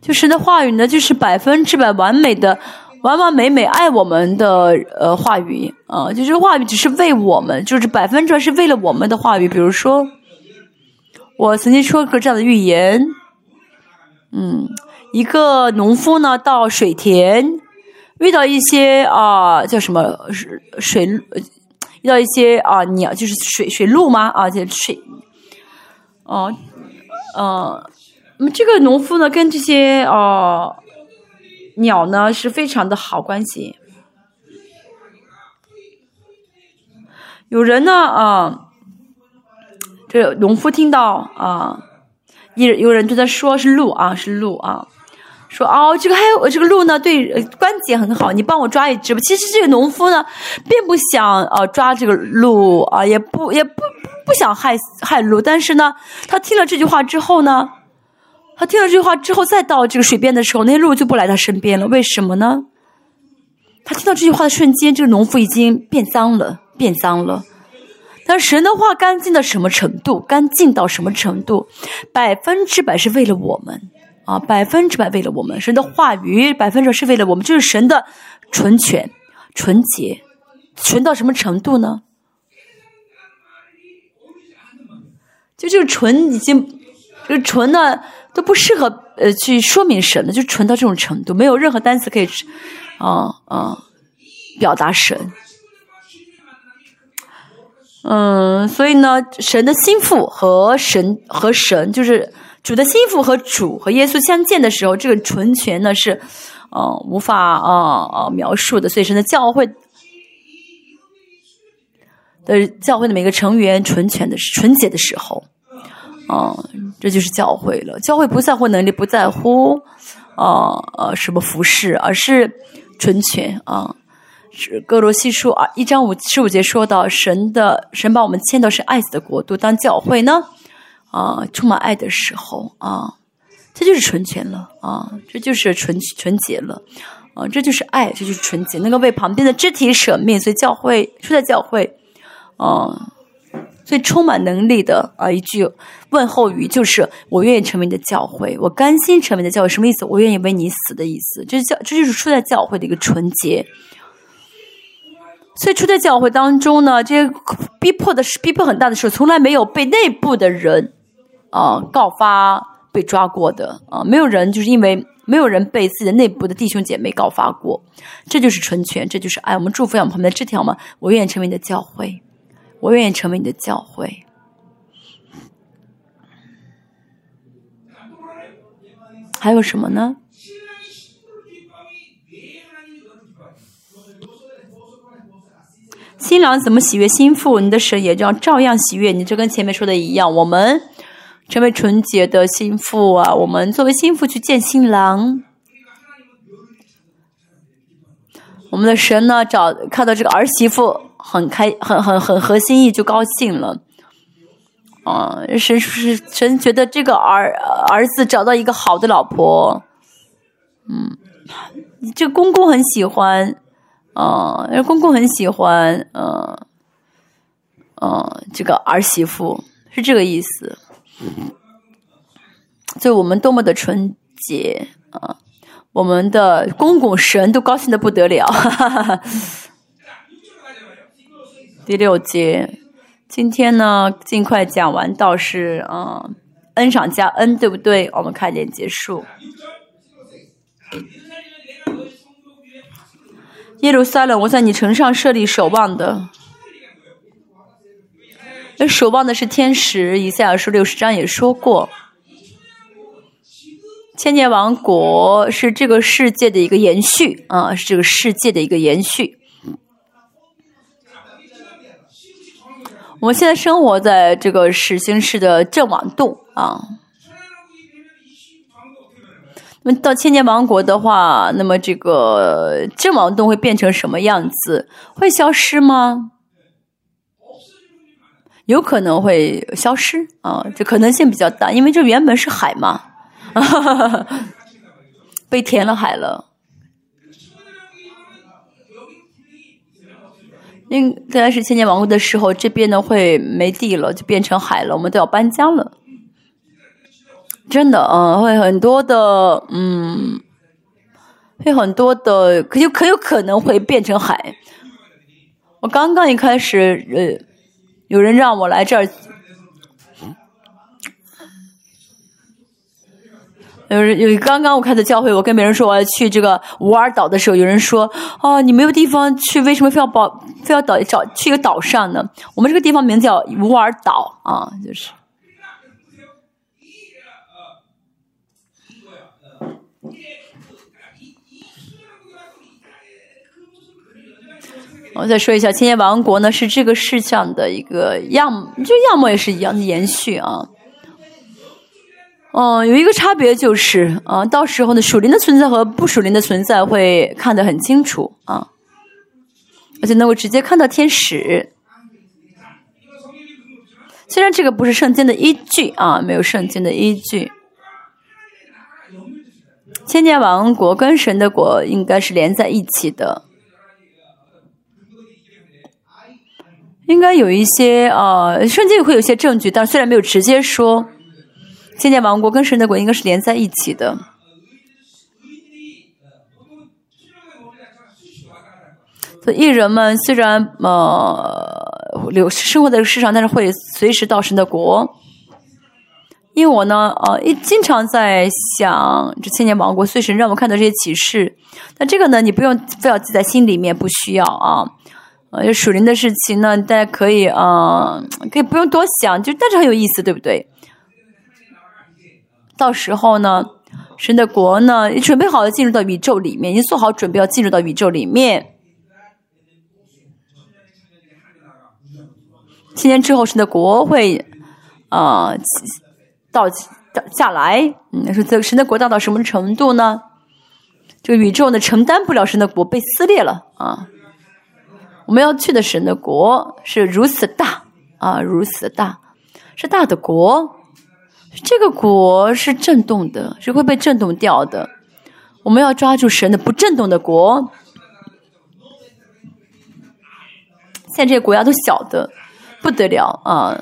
就神的话语呢，就是百分之百完美的。完完美美爱我们的呃话语啊，就是话语只是为我们，就是百分之百是为了我们的话语。比如说，我曾经说过这样的预言，嗯，一个农夫呢到水田，遇到一些啊叫什么水水遇到一些啊鸟，就是水水鹿吗？啊，就水，哦，呃，那么这个农夫呢跟这些啊。鸟呢是非常的好关系，有人呢啊，这农夫听到啊，有有人对他说是鹿啊是鹿啊，说哦这个还有这个鹿呢对关节很好，你帮我抓一只吧。其实这个农夫呢并不想啊抓这个鹿啊，也不也不不想害害鹿，但是呢他听了这句话之后呢。他听了这句话之后，再到这个水边的时候，那些鹿就不来他身边了。为什么呢？他听到这句话的瞬间，这个农夫已经变脏了，变脏了。但神的话干净到什么程度？干净到什么程度？百分之百是为了我们啊！百分之百为了我们。神的话语百分之百是为了我们，就是神的纯全、纯洁，纯到什么程度呢？就这个纯已经，这个纯呢？都不适合呃去说明神的，就纯到这种程度，没有任何单词可以，啊啊，表达神。嗯，所以呢，神的心腹和神和神，就是主的心腹和主和耶稣相见的时候，这个纯全呢是，呃，无法啊啊描述的。所以神的教会的教会的每个成员纯全的纯洁的时候。啊，这就是教会了。教会不在乎能力，不在乎啊呃什么服饰，而是纯全啊。是哥罗西书啊一章五十五节说到，神的神把我们迁到是爱子的国度，当教会呢啊充满爱的时候啊，这就是纯全了啊，这就是纯纯洁了啊，这就是爱，这就是纯洁，能够为旁边的肢体舍命。所以教会出在教会啊。最充满能力的啊一句问候语就是我愿意成为你的教会，我甘心成为你的教会，什么意思？我愿意为你死的意思。这是教，这就是出在教会的一个纯洁。所以出在教会当中呢，这些逼迫的是逼迫很大的时候，从来没有被内部的人啊告发被抓过的啊，没有人就是因为没有人被自己的内部的弟兄姐妹告发过，这就是纯全，这就是爱。我们祝福我们旁边的这条嘛，我愿意成为你的教会。我愿意成为你的教会。还有什么呢？新郎怎么喜悦心腹，你的神也要照样喜悦你。就跟前面说的一样，我们成为纯洁的心腹啊，我们作为心腹去见新郎。我们的神呢，找看到这个儿媳妇很开，很很很合心意，就高兴了。啊，神是神觉得这个儿儿子找到一个好的老婆，嗯，这公公很喜欢，啊，公公很喜欢，嗯，嗯，这个儿媳妇是这个意思。就我们多么的纯洁啊！我们的公公神都高兴的不得了，哈哈哈哈第六节，今天呢尽快讲完，倒是啊，恩上加恩，对不对？我们看点结束。耶路撒冷，我在你城上设立守望的，那守望的是天使。以赛亚书六十章也说过。千年王国是这个世界的一个延续啊，是这个世界的一个延续。我们现在生活在这个始兴市的正王洞啊。那么到千年王国的话，那么这个正王洞会变成什么样子？会消失吗？有可能会消失啊，这可能性比较大，因为这原本是海嘛。哈，被填了海了。应该是千年王国的时候，这边呢会没地了，就变成海了，我们都要搬家了。真的，嗯，会很多的，嗯，会很多的，可有可有可能会变成海。我刚刚一开始，呃，有人让我来这儿。有人有刚刚我开的教会，我跟别人说我要去这个乌尔岛的时候，有人说：“哦，你没有地方去，为什么非要保非要岛找去一个岛上呢？”我们这个地方名叫乌尔岛啊，就是。我再说一下，千年王国呢是这个世上的一个样，就样貌也是一样的延续啊。嗯，有一个差别就是，啊，到时候呢，属灵的存在和不属灵的存在会看得很清楚啊，而且能够直接看到天使。虽然这个不是圣经的依据啊，没有圣经的依据。千年王国跟神的国应该是连在一起的，应该有一些啊，圣经会有些证据，但虽然没有直接说。千年王国跟神的国应该是连在一起的。所以艺人们虽然呃留生活在世上，但是会随时到神的国。因为我呢，呃，一经常在想这千年王国，随神让我看到这些启示。那这个呢，你不用非要记在心里面，不需要啊。呃，属灵的事情呢，大家可以啊，可以不用多想，就但是很有意思，对不对？到时候呢，神的国呢，你准备好了进入到宇宙里面，你做好准备要进入到宇宙里面。七年之后，神的国会啊到到下来。嗯，说这神的国大到什么程度呢？这个宇宙呢承担不了神的国被撕裂了啊！我们要去的神的国是如此大啊，如此大，是大的国。这个国是震动的，是会被震动掉的。我们要抓住神的不震动的国。现在这些国家都小的不得了啊！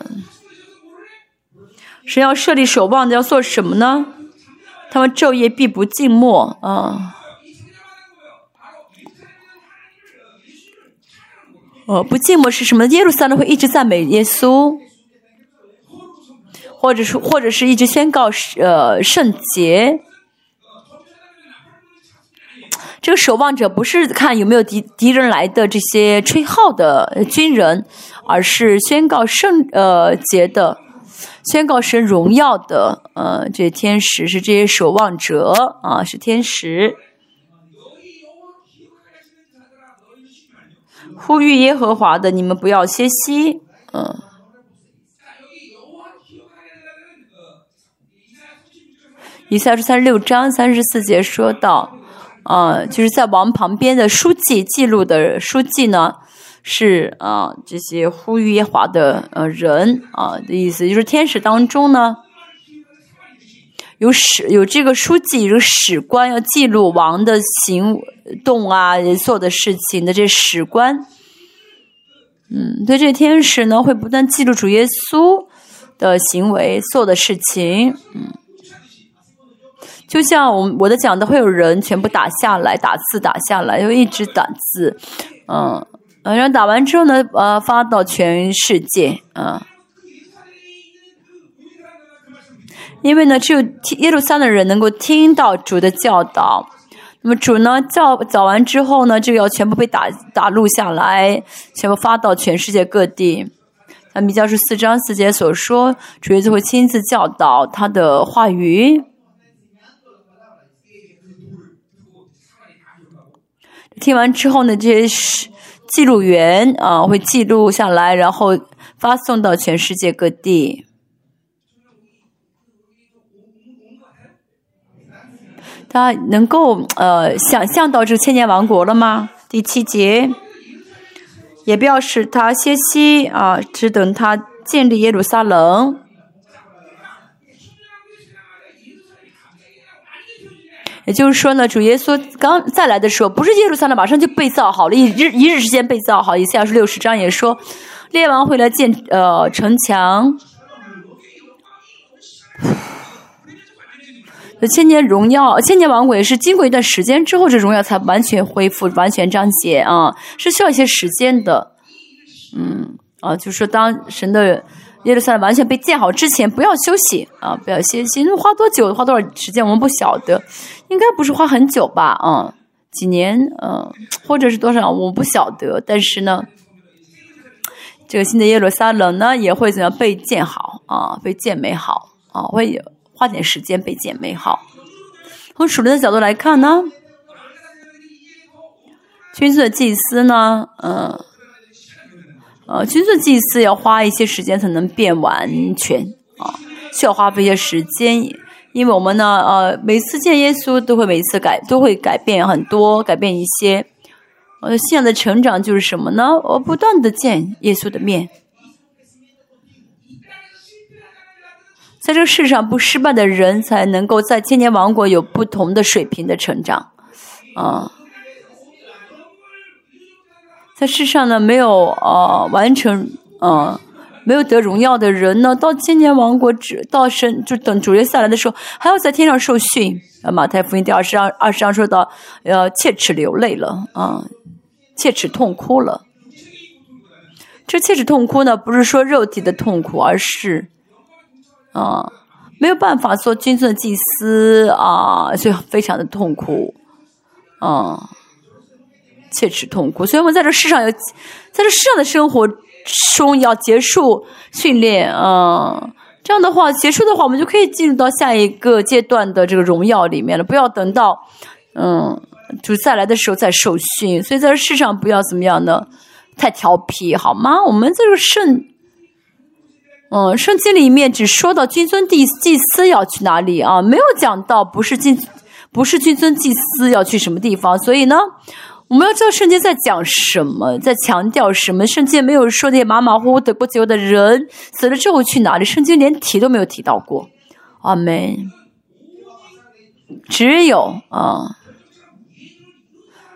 神要设立守望的要做什么呢？他们昼夜必不静默啊！哦，不静默是什么？耶路撒冷会一直赞美耶稣。或者是，或者是一直宣告呃圣洁。这个守望者不是看有没有敌敌人来的这些吹号的军人，而是宣告圣呃节的，宣告神荣耀的呃这些天使是这些守望者啊，是天使。呼吁耶和华的，你们不要歇息。嗯。以赛书三十六章三十四节说到，啊，就是在王旁边的书记记录的书记呢，是啊这些呼吁耶华的呃人啊的意思，就是天使当中呢。有史有这个书记，有史官要记录王的行动啊，做的事情的这史官，嗯，对这天使呢会不断记录主耶稣的行为做的事情，嗯，就像我我的讲的会有人全部打下来，打字打下来，就一直打字，嗯，然后打完之后呢，呃，发到全世界，嗯。因为呢，只有耶路撒冷人能够听到主的教导。那么主呢教教完之后呢，就要全部被打打录下来，全部发到全世界各地。那米迦书四章四节所说，主耶稣会亲自教导他的话语。听完之后呢，这些是记录员啊会记录下来，然后发送到全世界各地。他能够呃想象到这千年王国了吗？第七节，也不要使他歇息啊，只等他建立耶路撒冷。也就是说呢，主耶稣刚再来的时候，不是耶路撒冷马上就被造好了，一日一日之间被造好。以赛亚书六十章也说，列王会来建呃城墙。千年荣耀，千年王国也是经过一段时间之后，这荣耀才完全恢复、完全彰显啊，是需要一些时间的。嗯，啊，就是说，当神的耶路撒冷完全被建好之前，不要休息啊，不要歇息。花多久、花多少时间，我们不晓得，应该不是花很久吧？啊，几年，嗯，或者是多少，我不晓得。但是呢，这个新的耶路撒冷呢，也会怎样被建好啊？被建美好啊？会。花点时间被建美好。从属灵的角度来看呢，君尊的祭司呢，嗯，呃君尊祭祀要花一些时间才能变完全啊，需要花费一些时间，因为我们呢，呃，每次见耶稣都会每次改，都会改变很多，改变一些。呃，信仰的成长就是什么呢？我不断的见耶稣的面。在这个世上不失败的人，才能够在千年王国有不同的水平的成长，啊，在世上呢没有呃完成呃没有得荣耀的人呢，到千年王国只到神就等主耶稣来的时候，还要在天上受训。啊马太福音第二十章二十章说到，呃，切齿流泪了啊，切齿痛哭了。这切齿痛哭呢，不是说肉体的痛苦，而是。啊，没有办法做君尊的祭司啊，所以非常的痛苦，啊，切齿痛苦。所以我们在这世上要，在这世上的生活中要结束训练啊，这样的话结束的话，我们就可以进入到下一个阶段的这个荣耀里面了。不要等到嗯，就再来的时候再受训。所以在这世上不要怎么样呢？太调皮好吗？我们这个圣。嗯，圣经里面只说到君尊祭祭司要去哪里啊，没有讲到不是君不是君尊祭司要去什么地方。所以呢，我们要知道圣经在讲什么，在强调什么。圣经没有说那些马马虎虎得过自由的人死了之后去哪里，圣经连提都没有提到过。阿门。只有啊。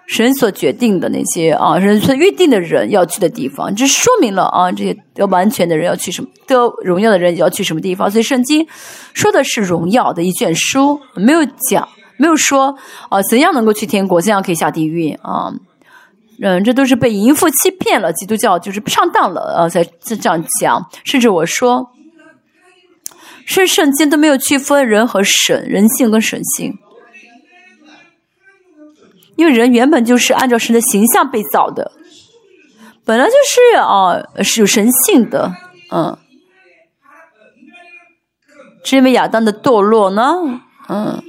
神所决定的那些啊，神所预定的人要去的地方，这说明了啊，这些得完全的人要去什么，得荣耀的人要去什么地方。所以圣经说的是荣耀的一卷书，没有讲，没有说啊怎样能够去天国，怎样可以下地狱啊。嗯，这都是被淫妇欺骗了，基督教就是上当了啊，才这样讲。甚至我说，是圣经都没有区分人和神，人性跟神性。因为人原本就是按照神的形象被造的，本来就是啊是有神性的，嗯，是因为亚当的堕落呢，嗯，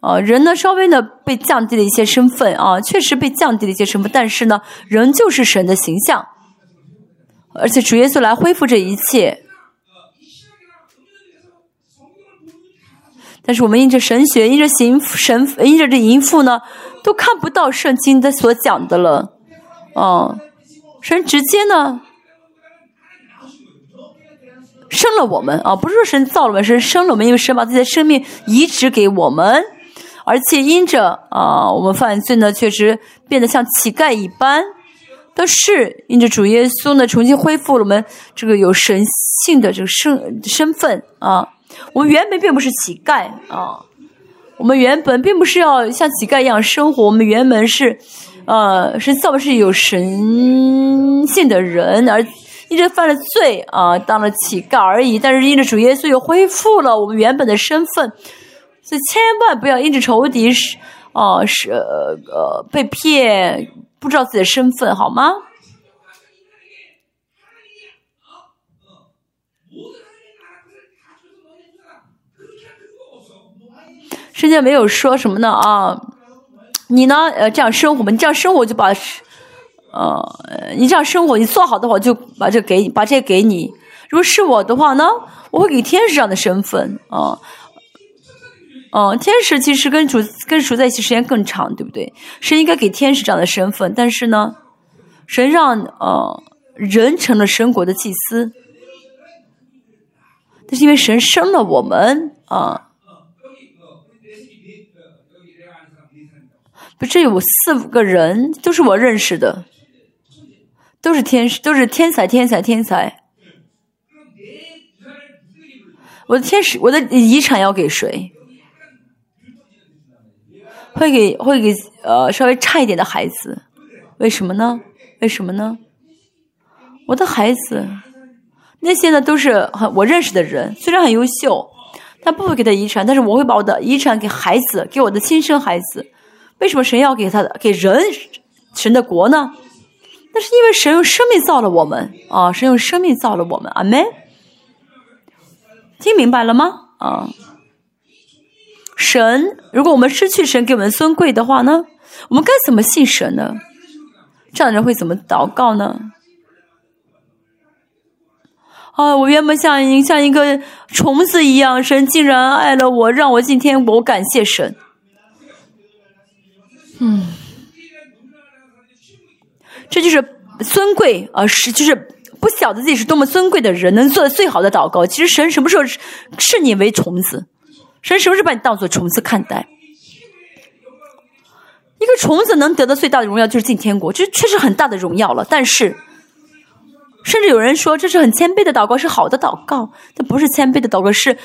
啊，人呢稍微呢被降低了一些身份啊，确实被降低了一些身份，但是呢，仍旧是神的形象，而且主耶稣来恢复这一切。但是我们因着神学，因着行神，因着这淫妇呢，都看不到圣经的所讲的了，啊，神直接呢生了我们啊，不是说神造了我们，神生了我们，因为神把自己的生命移植给我们。而且因着啊，我们犯罪呢，确实变得像乞丐一般。但是因着主耶稣呢，重新恢复了我们这个有神性的这个身身份啊。我们原本并不是乞丐啊，我们原本并不是要像乞丐一样生活。我们原本是呃，是造是有神性的人，而因着犯了罪啊，当了乞丐而已。但是因着主耶稣又恢复了我们原本的身份。所以千万不要因着仇敌是，哦是呃被骗，不知道自己的身份，好吗？圣经没有说什么呢啊？你呢？呃，这样生活吧，你这样生活就把，呃，你这样生活，你做好的话，就把这给你，把这给你。如果是我的话呢，我会给天使这样的身份啊。哦，天使其实跟主跟主在一起时间更长，对不对？神应该给天使这样的身份，但是呢，神让呃人成了神国的祭司，但是因为神生了我们啊，不，这有四五个人都是我认识的，都是天使，都是天才，天才，天才。我的天使，我的遗产要给谁？会给会给呃稍微差一点的孩子，为什么呢？为什么呢？我的孩子那些呢都是很我认识的人，虽然很优秀，但不会给他遗产，但是我会把我的遗产给孩子，给我的亲生孩子。为什么神要给他的给人神的国呢？那是因为神用生命造了我们啊！神用生命造了我们，阿门。听明白了吗？啊。神，如果我们失去神给我们尊贵的话呢？我们该怎么信神呢？这样的人会怎么祷告呢？啊，我原本像一像一个虫子一样，神竟然爱了我，让我今天我感谢神。嗯，这就是尊贵啊，是就是不晓得自己是多么尊贵的人，能做的最好的祷告。其实神什么时候视你为虫子？神是不是把你当做虫子看待？一个虫子能得到最大的荣耀就是进天国，这确实很大的荣耀了。但是，甚至有人说这是很谦卑的祷告，是好的祷告，但不是谦卑的祷告，是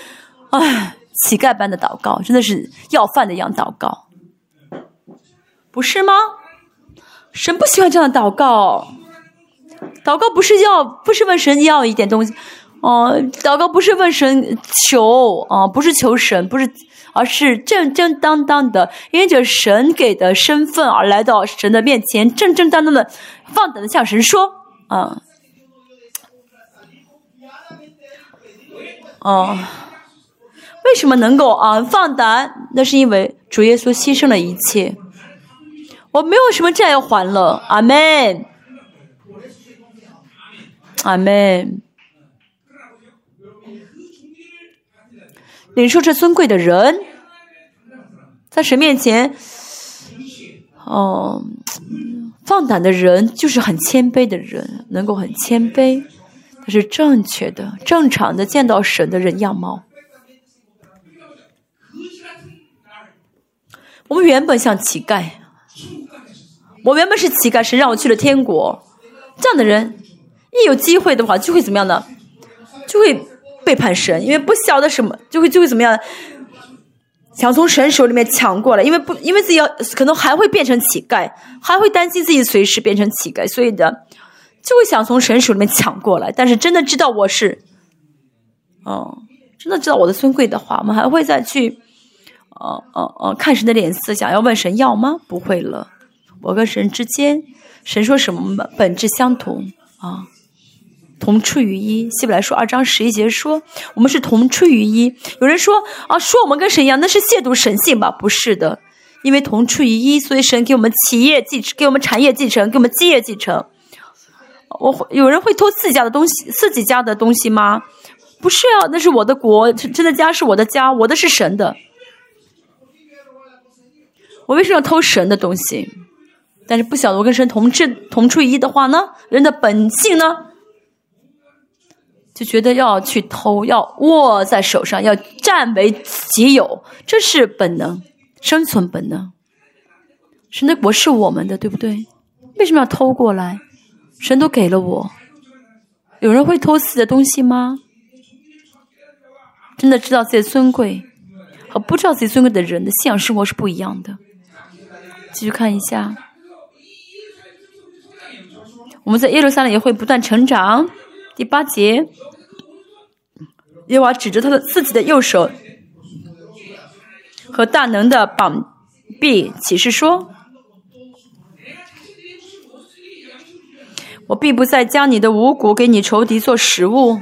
唉乞丐般的祷告，真的是要饭的一样祷告，不是吗？神不喜欢这样的祷告，祷告不是要，不是问神要一点东西。哦，祷告不是问神求啊，不是求神，不是，而是正正当当的，因着神给的身份而来到神的面前，正正当当的放胆的向神说啊，哦，为什么能够啊放胆？那是因为主耶稣牺牲了一切，我没有什么债要还了，阿门，阿门。领受这尊贵的人，在神面前，哦，放胆的人就是很谦卑的人，能够很谦卑，他是正确的、正常的见到神的人样貌。我们原本像乞丐，我原本是乞丐，神让我去了天国。这样的人，一有机会的话，就会怎么样呢？就会。背叛神，因为不晓得什么，就会就会怎么样，想从神手里面抢过来，因为不，因为自己要可能还会变成乞丐，还会担心自己随时变成乞丐，所以的就会想从神手里面抢过来。但是真的知道我是，哦，真的知道我的尊贵的话，我们还会再去，哦哦哦，看神的脸色，想要问神要吗？不会了，我跟神之间，神说什么本质相同啊。同出于一。希伯来说二章十一节说，我们是同出于一。有人说啊，说我们跟神一样，那是亵渎神性吧？不是的，因为同出于一，所以神给我们企业继承，给我们产业继承，给我们基业继承。我会有人会偷自己家的东西，自己家的东西吗？不是啊，那是我的国，真的家是我的家，我的是神的。我为什么要偷神的东西？但是不晓得我跟神同质同出一的话呢？人的本性呢，就觉得要去偷，要握在手上，要占为己有，这是本能，生存本能。神的国是我们的，对不对？为什么要偷过来？神都给了我，有人会偷自己的东西吗？真的知道自己尊贵和不知道自己尊贵的人的信仰生活是不一样的。继续看一下，我们在耶路撒冷也会不断成长。第八节，耶和华指着他的自己的右手和大能的膀臂启示说：“我必不再将你的五谷给你仇敌做食物。”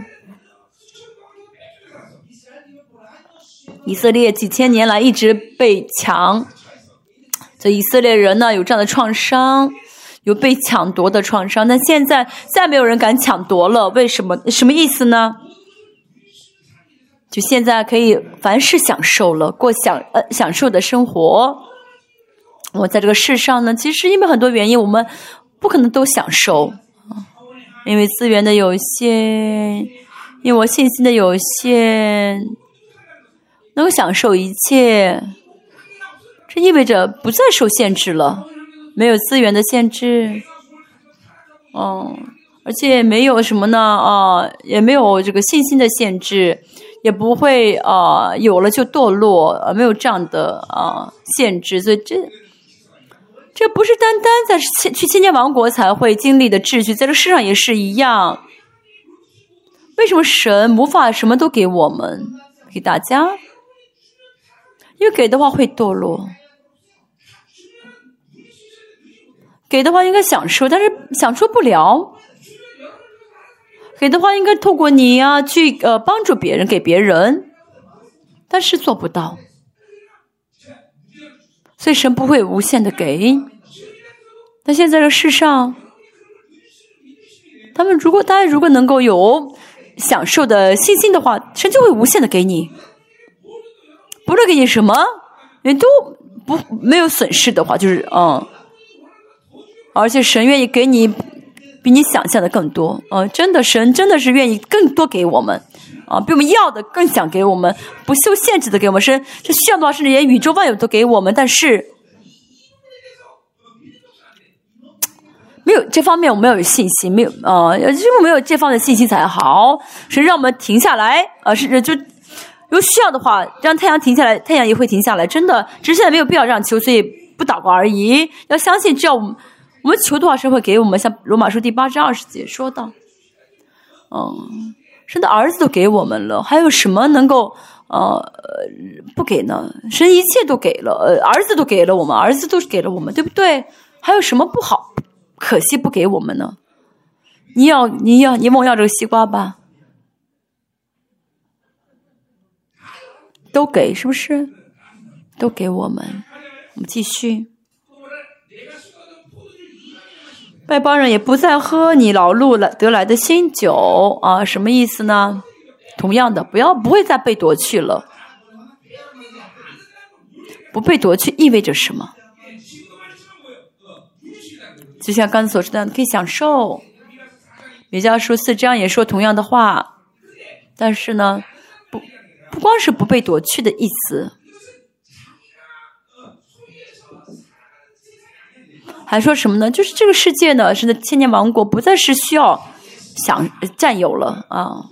以色列几千年来一直被抢。这以色列人呢，有这样的创伤，有被抢夺的创伤，但现在再没有人敢抢夺了。为什么？什么意思呢？就现在可以凡事享受了，过享呃享受的生活。我在这个世上呢，其实因为很多原因，我们不可能都享受因为资源的有限，因为我信心的有限，能够享受一切。这意味着不再受限制了，没有资源的限制，哦，而且没有什么呢？啊，也没有这个信心的限制，也不会啊，有了就堕落，没有这样的啊限制。所以这这不是单单在千去千年王国才会经历的秩序，在这世上也是一样。为什么神无法什么都给我们给大家？因为给的话会堕落。给的话应该享受，但是享受不了。给的话应该透过你呀去呃帮助别人，给别人，但是做不到。所以神不会无限的给。那现在这世上，他们如果大家如果能够有享受的信心的话，神就会无限的给你，不论给你什么，你都不没有损失的话，就是嗯。而且神愿意给你比你想象的更多，呃，真的神真的是愿意更多给我们，啊，比我们要的更想给我们，不受限制的给我们，神这需要的话，甚至连宇宙万有都给我们，但是没有这方面我们要有信心，没有啊，因为没有这方面的信心才好，神让我们停下来，啊，是就有需要的话，让太阳停下来，太阳也会停下来，真的，只是现在没有必要让求，所以不祷告而已，要相信，只要我们。我们求多少神会给我们？像罗马书第八章二十节说到，嗯，神的儿子都给我们了，还有什么能够呃不给呢？神一切都给了，儿子都给了我们，儿子都给了我们，对不对？还有什么不好？可惜不给我们呢？你要你要你问我要这个西瓜吧？都给是不是？都给我们，我们继续。外邦人也不再喝你劳碌来得来的新酒啊，什么意思呢？同样的，不要不会再被夺去了。不被夺去意味着什么？就像刚才所说的，可以享受。比较说四章也说同样的话，但是呢，不不光是不被夺去的意思。还说什么呢？就是这个世界呢，是的千年王国不再是需要享占有了啊。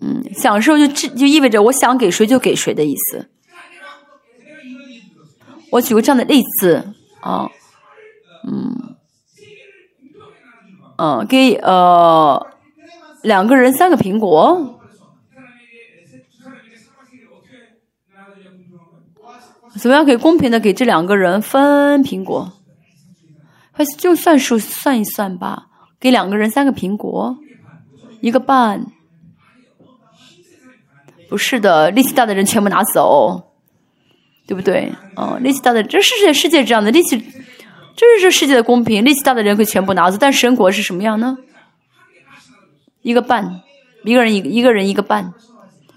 嗯，享受就这就意味着我想给谁就给谁的意思。我举个这样的例子啊，嗯，嗯，给呃两个人三个苹果。怎么样可以公平的给这两个人分苹果？还是就算数算一算吧，给两个人三个苹果，一个半。不是的，力气大的人全部拿走，对不对？哦，力气大的，这是世界世界这样的力气，这是这世界的公平，力气大的人可以全部拿走。但神国是什么样呢？一个半，一个人一一个人一个半。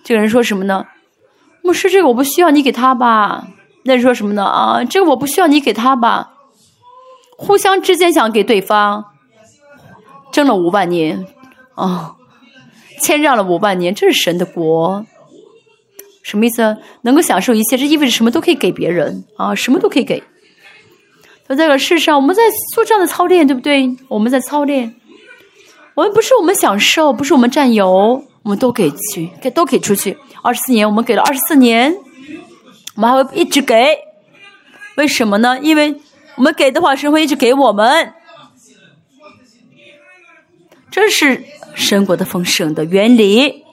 这个人说什么呢？牧师，这个我不需要，你给他吧。那说什么呢？啊，这个我不需要，你给他吧。互相之间想给对方争了五万年，啊，谦让了五万年，这是神的国。什么意思？能够享受一切，这意味着什么都可以给别人啊，什么都可以给。在这个世上，我们在做这样的操练，对不对？我们在操练，我们不是我们享受，不是我们占有，我们都给去，给都给出去。二十四年，我们给了二十四年，我们还会一直给。为什么呢？因为我们给的话，神会一直给我们。这是神国的丰盛的原理。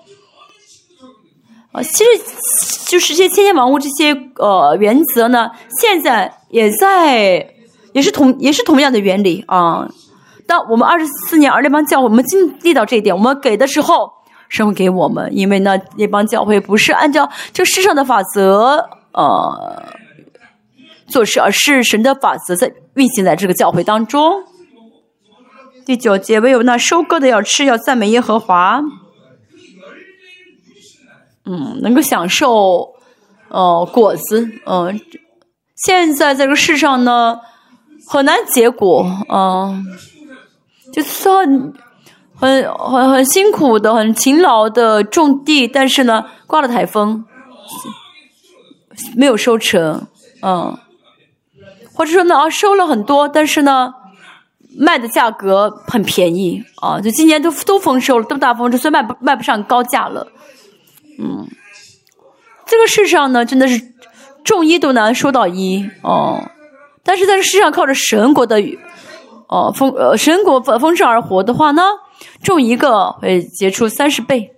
啊，其实就是这些千年万物这些呃原则呢，现在也在，也是同也是同样的原理啊。当我们二十四年而那帮教会，我们经历到这一点，我们给的时候，神会给我们，因为呢那帮教会不是按照这世上的法则呃做事，而是神的法则在运行在这个教会当中。第九节，唯有那收割的要吃，要赞美耶和华。嗯，能够享受，呃，果子，嗯，现在在这个世上呢，很难结果，嗯，就算很很很辛苦的、很勤劳的种地，但是呢，刮了台风，没有收成，嗯，或者说呢，啊，收了很多，但是呢，卖的价格很便宜，啊，就今年都都丰收了，都大丰收，所以卖不卖不上高价了。嗯，这个世上呢，真的是种一都难收到一哦。但是在这世上靠着神国的哦丰呃神国丰丰盛而活的话呢，种一个会结出三十倍、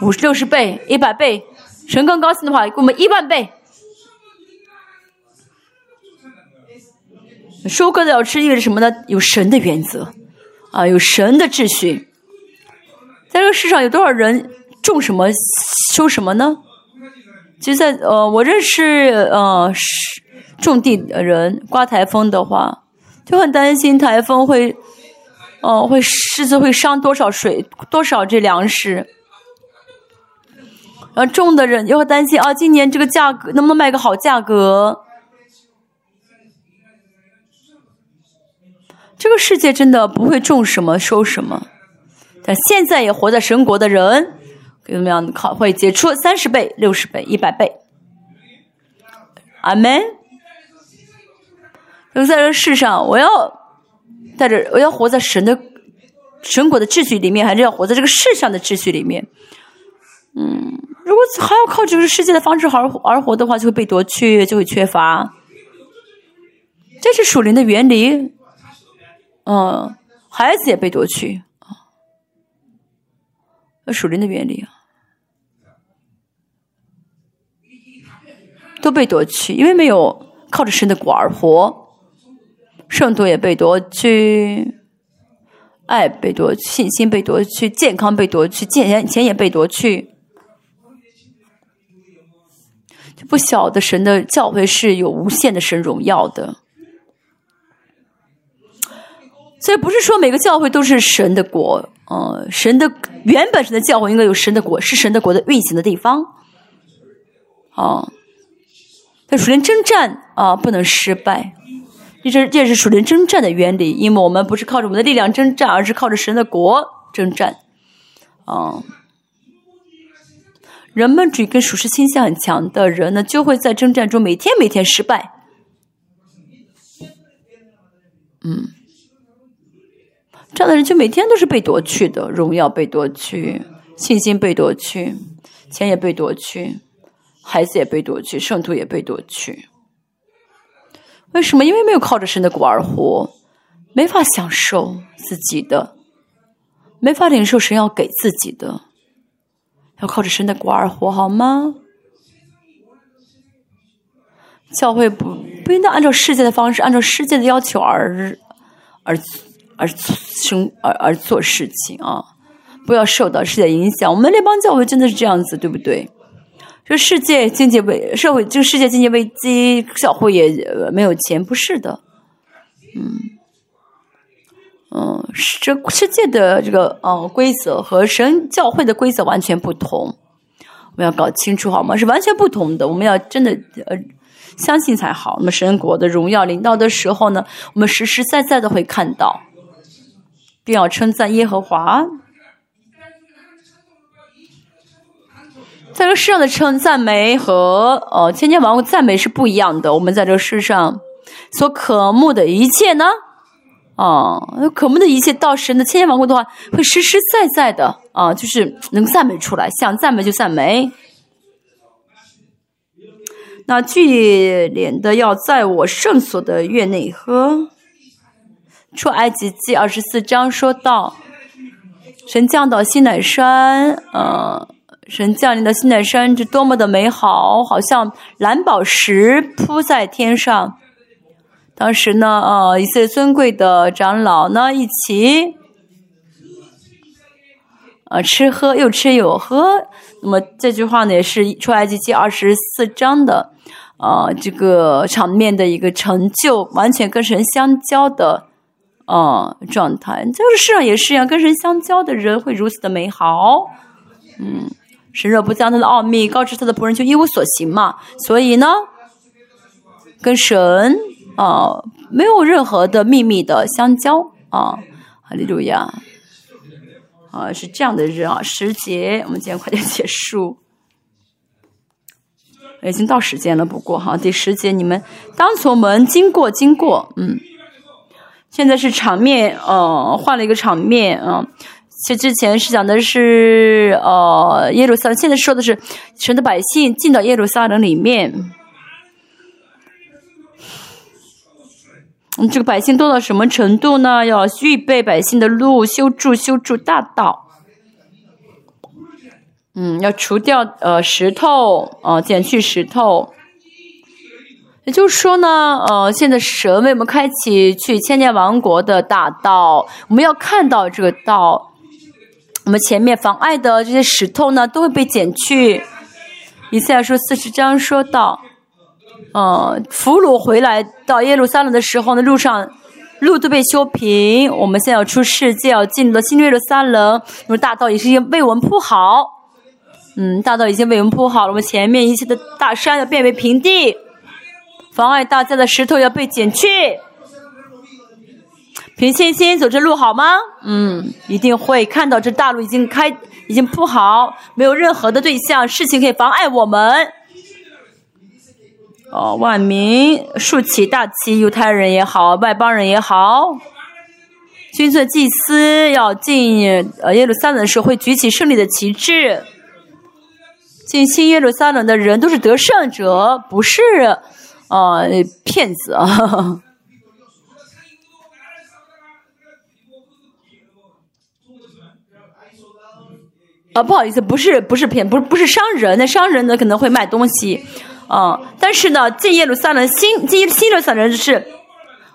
五十六十倍、一百倍。神更高兴的话，给我们一万倍。收割的要吃，意味着什么呢？有神的原则啊，有神的秩序。在这个世上有多少人？种什么收什么呢？就在呃，我认识呃种地的人，刮台风的话，就很担心台风会，呃，会狮子会伤多少水多少这粮食。然后种的人又会担心啊，今年这个价格能不能卖个好价格？这个世界真的不会种什么收什么，但现在也活在神国的人。怎么样？考会结出三十倍、六十倍、一百倍。阿门。就在这世上，我要带着，我要活在神的神国的秩序里面，还是要活在这个世上的秩序里面？嗯，如果还要靠这个世界的方式而而活的话，就会被夺去，就会缺乏。这是属灵的原理。嗯，孩子也被夺去啊，属灵的原理啊。都被夺去，因为没有靠着神的果而活，圣徒也被夺去，爱被夺去，信心被夺去，健康被夺去，钱钱也被夺去，就不晓得神的教会是有无限的神荣耀的，所以不是说每个教会都是神的国，呃，神的原本神的教会应该有神的国，是神的国的运行的地方，啊。在属灵征战啊，不能失败，这是这是属灵征战的原理。因为我们不是靠着我们的力量征战，而是靠着神的国征战。啊，人们主义跟属实倾向很强的人呢，就会在征战中每天每天失败。嗯，这样的人就每天都是被夺去的，荣耀被夺去，信心被夺去，钱也被夺去。孩子也被夺去，圣徒也被夺去。为什么？因为没有靠着神的果而活，没法享受自己的，没法领受神要给自己的。要靠着神的果而活，好吗？教会不不应当按照世界的方式，按照世界的要求而而而生而而做事情啊，不要受到世界影响。我们那帮教会真的是这样子，对不对？这世界经济危社会，这个世界经济危机，教会也没有钱，不是的。嗯，嗯，这世界的这个呃规则和神教会的规则完全不同，我们要搞清楚好吗？是完全不同的，我们要真的呃相信才好。那么神国的荣耀临到的时候呢，我们实实在在的会看到，并要称赞耶和华。在这世上的称赞美和呃千千万万赞美是不一样的。我们在这世上所渴慕的一切呢，啊，可慕的一切到神的千千万万的话，会实实在在的啊，就是能赞美出来，想赞美就赞美。那聚敛的要在我圣所的院内喝。出埃及记二十四章说到，神降到西乃山，呃。神降临的西奈山，是多么的美好，好像蓝宝石铺在天上。当时呢，呃，一些尊贵的长老呢，一起，呃，吃喝又吃又喝。那么这句话呢，也是出埃及记二十四章的，呃，这个场面的一个成就，完全跟神相交的，呃，状态。这个世上也是一样，跟神相交的人会如此的美好，嗯。神若不将他的奥秘告知他的仆人，就一无所行嘛。所以呢，跟神啊没有任何的秘密的相交啊，哈利路亚啊，是这样的人啊。时节，我们今天快点结束，已经到时间了。不过哈，第十节你们当从门经过，经过，嗯，现在是场面，呃，换了一个场面啊。其之前是讲的是呃耶路撒冷，现在说的是神的百姓进到耶路撒冷里面。嗯，这个百姓多到什么程度呢？要预备百姓的路，修筑修筑大道。嗯，要除掉呃石头，呃减去石头。也就是说呢，呃，现在神为我们开启去千年王国的大道，我们要看到这个道。我们前面妨碍的这些石头呢，都会被减去。以赛亚书四十章说到，呃，俘虏回来到耶路撒冷的时候呢，路上路都被修平。我们现在要出世界，要进入新耶路撒冷，那么大道已经为我们铺好。嗯，大道已经为我们铺好了，我们前面一切的大山要变为平地，妨碍大家的石头要被剪去。凭信心走这路好吗？嗯，一定会看到这大路已经开，已经铺好，没有任何的对象、事情可以妨碍我们。哦，万民竖起大旗，犹太人也好，外邦人也好，君尊祭司要进呃耶路撒冷的时候会举起胜利的旗帜。进新耶路撒冷的人都是得胜者，不是呃骗子啊。啊，不好意思，不是不是骗，不是不是商人，那商人呢可能会卖东西，啊，但是呢，进耶路撒冷新进新耶路撒冷是，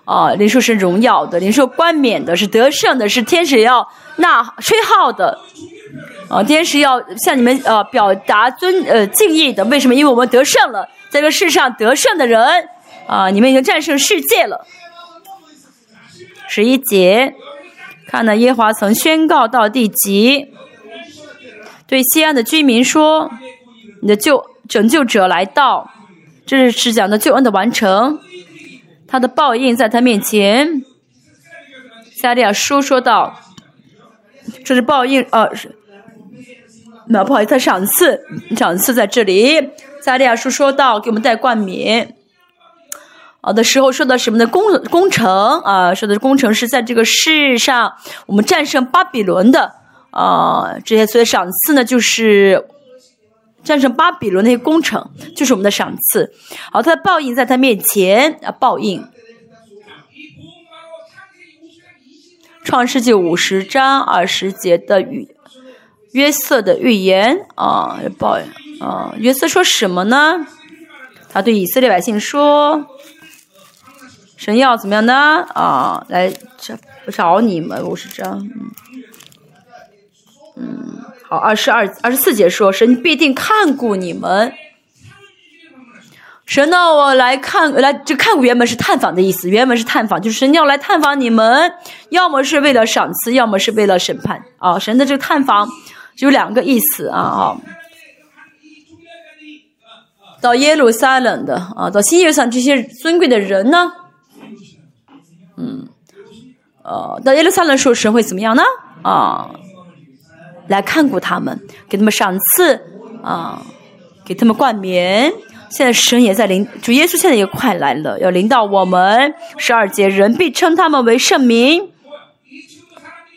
啊，灵受是荣耀的，灵受冠冕的，是得胜的，是天使要那吹号的，啊，天使要向你们呃表达尊呃敬意的，为什么？因为我们得胜了，在这世上得胜的人，啊，你们已经战胜世界了。十一节，看到耶华曾宣告到第几？对西安的居民说：“你的救拯救者来到，这是讲的救恩的完成，他的报应在他面前。”加利亚书说道：“这是报应，呃，那不好意思，赏赐，赏赐在这里。”加利亚书说到：“给我们带冠冕。”啊的时候说到什么呢？工工程啊，说的工程是在这个世上，我们战胜巴比伦的。啊，这些所以赏赐呢，就是战胜巴比伦那些工程，就是我们的赏赐。好，他的报应在他面前啊，报应。创世纪五十章二十节的预约瑟的预言啊，报应啊，约瑟说什么呢？他对以色列百姓说：“神要怎么样呢？啊，来找找你们，五十章，嗯，嗯，好，二十二、二十四节说，神必定看顾你们。神呢，我来看，来这看顾原本是探访的意思，原本是探访，就是神要来探访你们，要么是为了赏赐，要么是为了审判啊。神的这个探访有两个意思啊啊。到耶路撒冷的啊，到新耶路撒这些尊贵的人呢，嗯，呃，到耶路撒冷的时候，神会怎么样呢？啊，来看顾他们，给他们赏赐啊，给他们冠冕。现在神也在临，主耶稣现在也快来了，要临到我们十二节，人必称他们为圣民。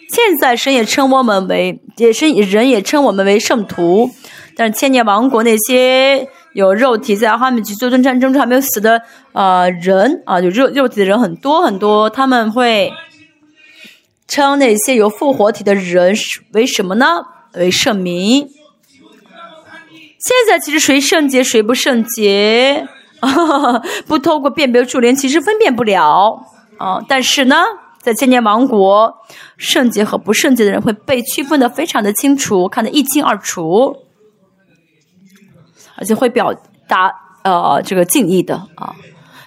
现在神也称我们为，也是人也称我们为圣徒。但是千年王国那些有肉体在他们去做战争中还没有死的呃人啊，有肉肉体的人很多很多，他们会称那些有复活体的人为什么呢？为圣民。现在其实谁圣洁谁不圣洁，不透过辨别助联，其实分辨不了啊。但是呢，在千年王国，圣洁和不圣洁的人会被区分的非常的清楚，看得一清二楚，而且会表达呃这个敬意的啊，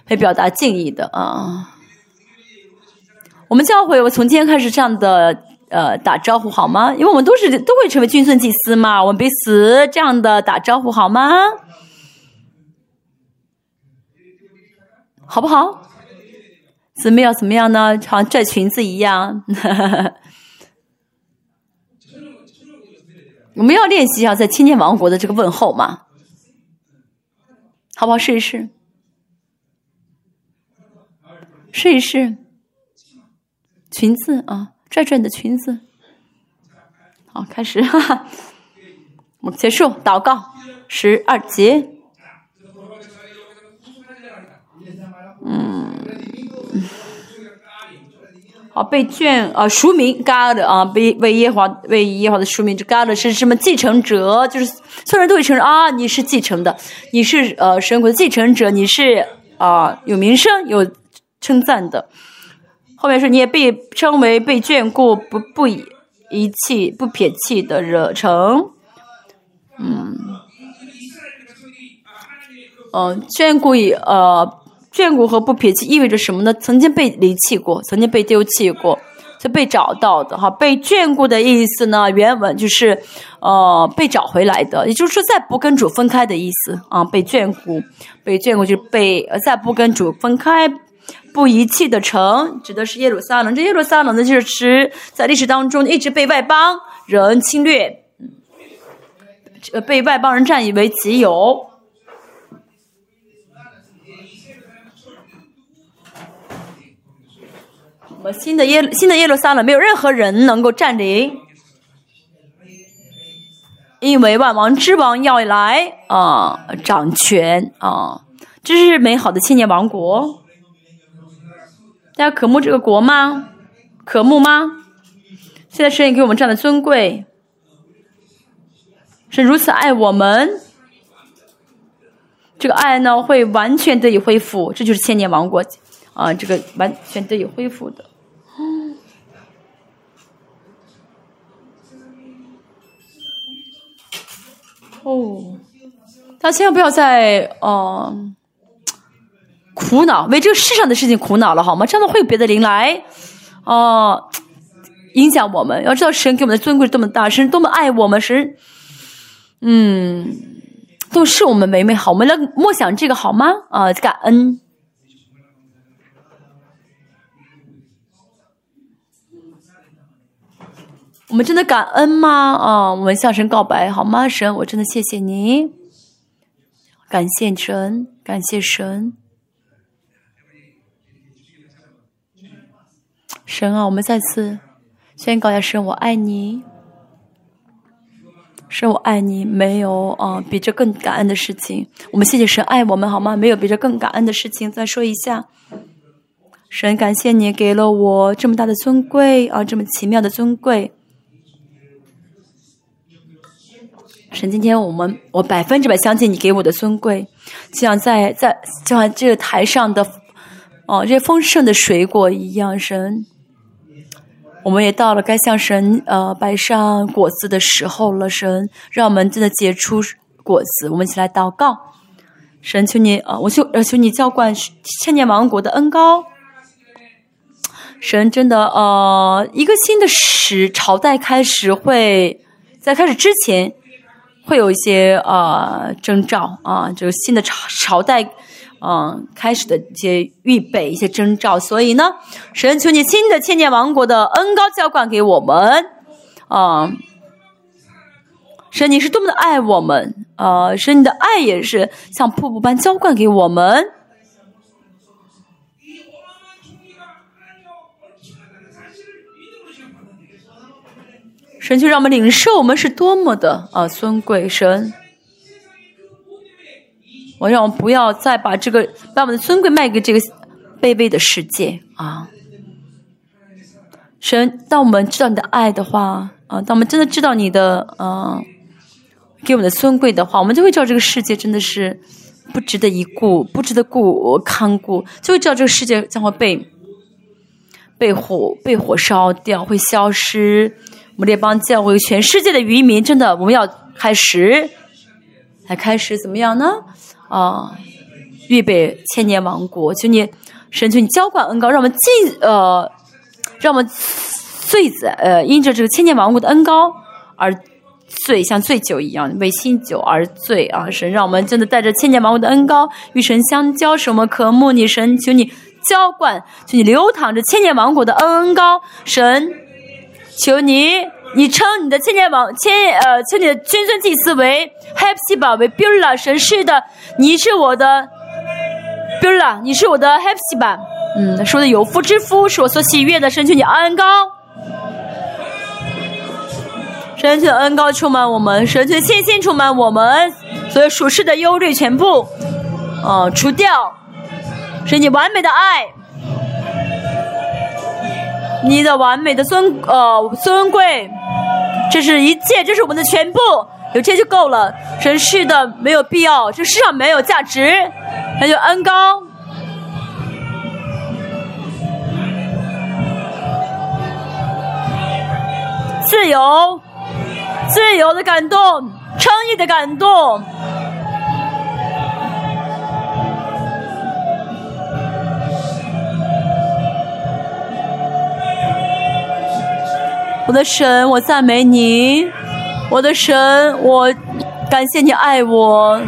会表达敬意的啊。我们教会我从今天开始这样的。呃，打招呼好吗？因为我们都是都会成为君尊祭司嘛，我们彼此这样的打招呼好吗？好不好？姊妹要怎么样呢？好像拽裙子一样。我们要练习一下在千年王国的这个问候嘛，好不好？试一试，试一试，裙子啊。拽拽的裙子，好，开始，哈哈，我们结束祷告十二节，嗯，好，被卷啊，署名 God 啊，被为耶华为耶华的署名，这 God 是什么继承者？就是所有人都会承认啊，你是继承的，你是呃神国的继承者，你是啊有名声有称赞的。后面说你也被称为被眷顾不不遗弃不撇弃的热诚，嗯，嗯，眷顾与呃眷顾和不撇弃意味着什么呢？曾经被离弃过，曾经被丢弃过，就被找到的哈。被眷顾的意思呢，原文就是呃被找回来的，也就是说再不跟主分开的意思啊。被眷顾，被眷顾就是被再不跟主分开。不遗弃的城，指的是耶路撒冷。这耶路撒冷呢，就是指在历史当中一直被外邦人侵略，呃，被外邦人占以为己有。我们新的耶新的耶路撒冷没有任何人能够占领，因为万王之王要来啊，掌权啊，这是美好的千年王国。大家渴慕这个国吗？渴慕吗？现在神也给我们这样的尊贵，是如此爱我们。这个爱呢，会完全得以恢复，这就是千年王国啊！这个完全得以恢复的。哦，大家千万不要再哦。苦恼，为这个世上的事情苦恼了，好吗？这样的会有别的灵来，哦，影响我们。要知道神给我们的尊贵多么大，神多么爱我们，神，嗯，都是我们美美好。我们来默想这个好吗？啊，感恩。我们真的感恩吗？啊，我们向神告白好吗？神，我真的谢谢你，感谢神，感谢神。神啊，我们再次宣告一下：神，我爱你。神，我爱你。没有啊，比这更感恩的事情。我们谢谢神爱我们，好吗？没有比这更感恩的事情。再说一下，神，感谢你给了我这么大的尊贵啊，这么奇妙的尊贵。神，今天我们我百分之百相信你给我的尊贵，就像在在就像这个台上的。哦，这些丰盛的水果一样，神，我们也到了该向神呃摆上果子的时候了，神，让我们真的结出果子。我们一起来祷告，神，求你啊，我求呃求你浇灌千年王国的恩高。神真的呃，一个新的时朝代开始会在开始之前会有一些呃征兆啊，这个新的朝朝代。嗯，开始的一些预备，一些征兆，所以呢，神求你新的千年王国的恩高浇灌给我们，啊，神你是多么的爱我们，啊，神你的爱也是像瀑布般浇灌给我们，神就让我们领受我们是多么的啊尊贵，神。我让我们不要再把这个把我们的尊贵卖给这个卑微的世界啊！神，当我们知道你的爱的话啊，当我们真的知道你的嗯给我们的尊贵的话，我们就会知道这个世界真的是不值得一顾，不值得顾看顾，就会知道这个世界将会被被火被火烧掉，会消失。我们列邦教会全世界的渔民，真的我们要开始，来开始怎么样呢？啊！预备千年王国，求你神求你浇灌恩高，让我们进呃，让我们醉在呃，因着这个千年王国的恩高而醉，像醉酒一样为新酒而醉啊！神让我们真的带着千年王国的恩高与神相交，使我们渴慕你神，求你浇灌，求你流淌着千年王国的恩高，神求你。你称你的千年王千呃，称你的君尊祭司为 Hepsiba 为 Bula 神是的，你是我的 Bula，你是我的 Hepsiba，嗯，说的有夫之夫，是我所喜悦的，神求你恩高，神求恩高充满我们，神求信心充满我们，所有属世的忧虑全部，呃，除掉，是你完美的爱。你的完美的尊呃尊贵，这是一切，这是我们的全部，有这就够了。神是的，没有必要，这世上没有价值，那就恩高，自由，自由的感动，称义的感动。我的神，我赞美你，我的神，我感谢你爱我，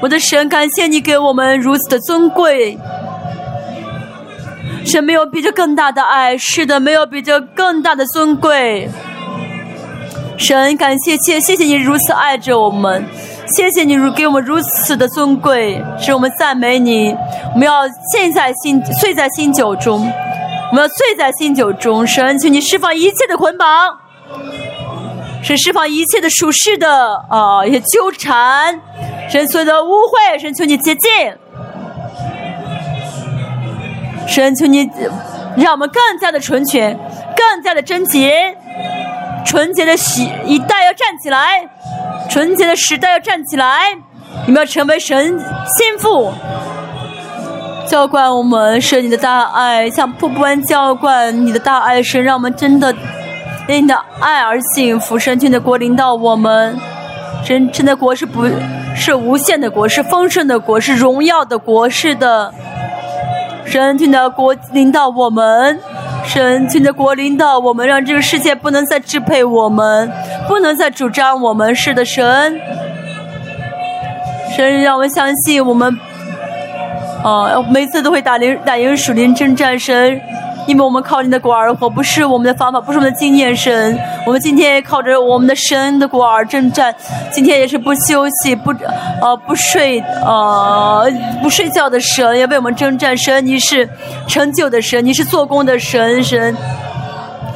我的神，感谢你给我们如此的尊贵。神没有比这更大的爱，是的，没有比这更大的尊贵。神，感谢谢谢谢你如此爱着我们，谢谢你如给我们如此的尊贵，使我们赞美你。我们要陷在心醉在新酒中。我们要醉在新酒中，神，请你释放一切的捆绑，神释放一切的属世的啊一些纠缠，神所有的污秽，神求你洁净，神求你让我们更加的纯全，更加的贞洁，纯洁的喜一代要站起来，纯洁的时代要站起来，你们要成为神心腹。浇灌我们是你的大爱，像瀑布般浇灌你的大爱，是让我们真的因你的爱而幸福。神君的国领导我们，神真的国是不，是无限的国，是丰盛的国，是荣耀的国，是的。神君的国领导我们，神君的国领导我们，让这个世界不能再支配我们，不能再主张我们。是的，神，神让我们相信我们。哦，每次都会打赢打赢属灵征战神，因为我们靠你的果而活，不是我们的方法，不是我们的经验神。我们今天也靠着我们的神的果而征战，今天也是不休息、不呃不睡呃不睡觉的神，也为我们征战神。你是成就的神，你是做工的神神。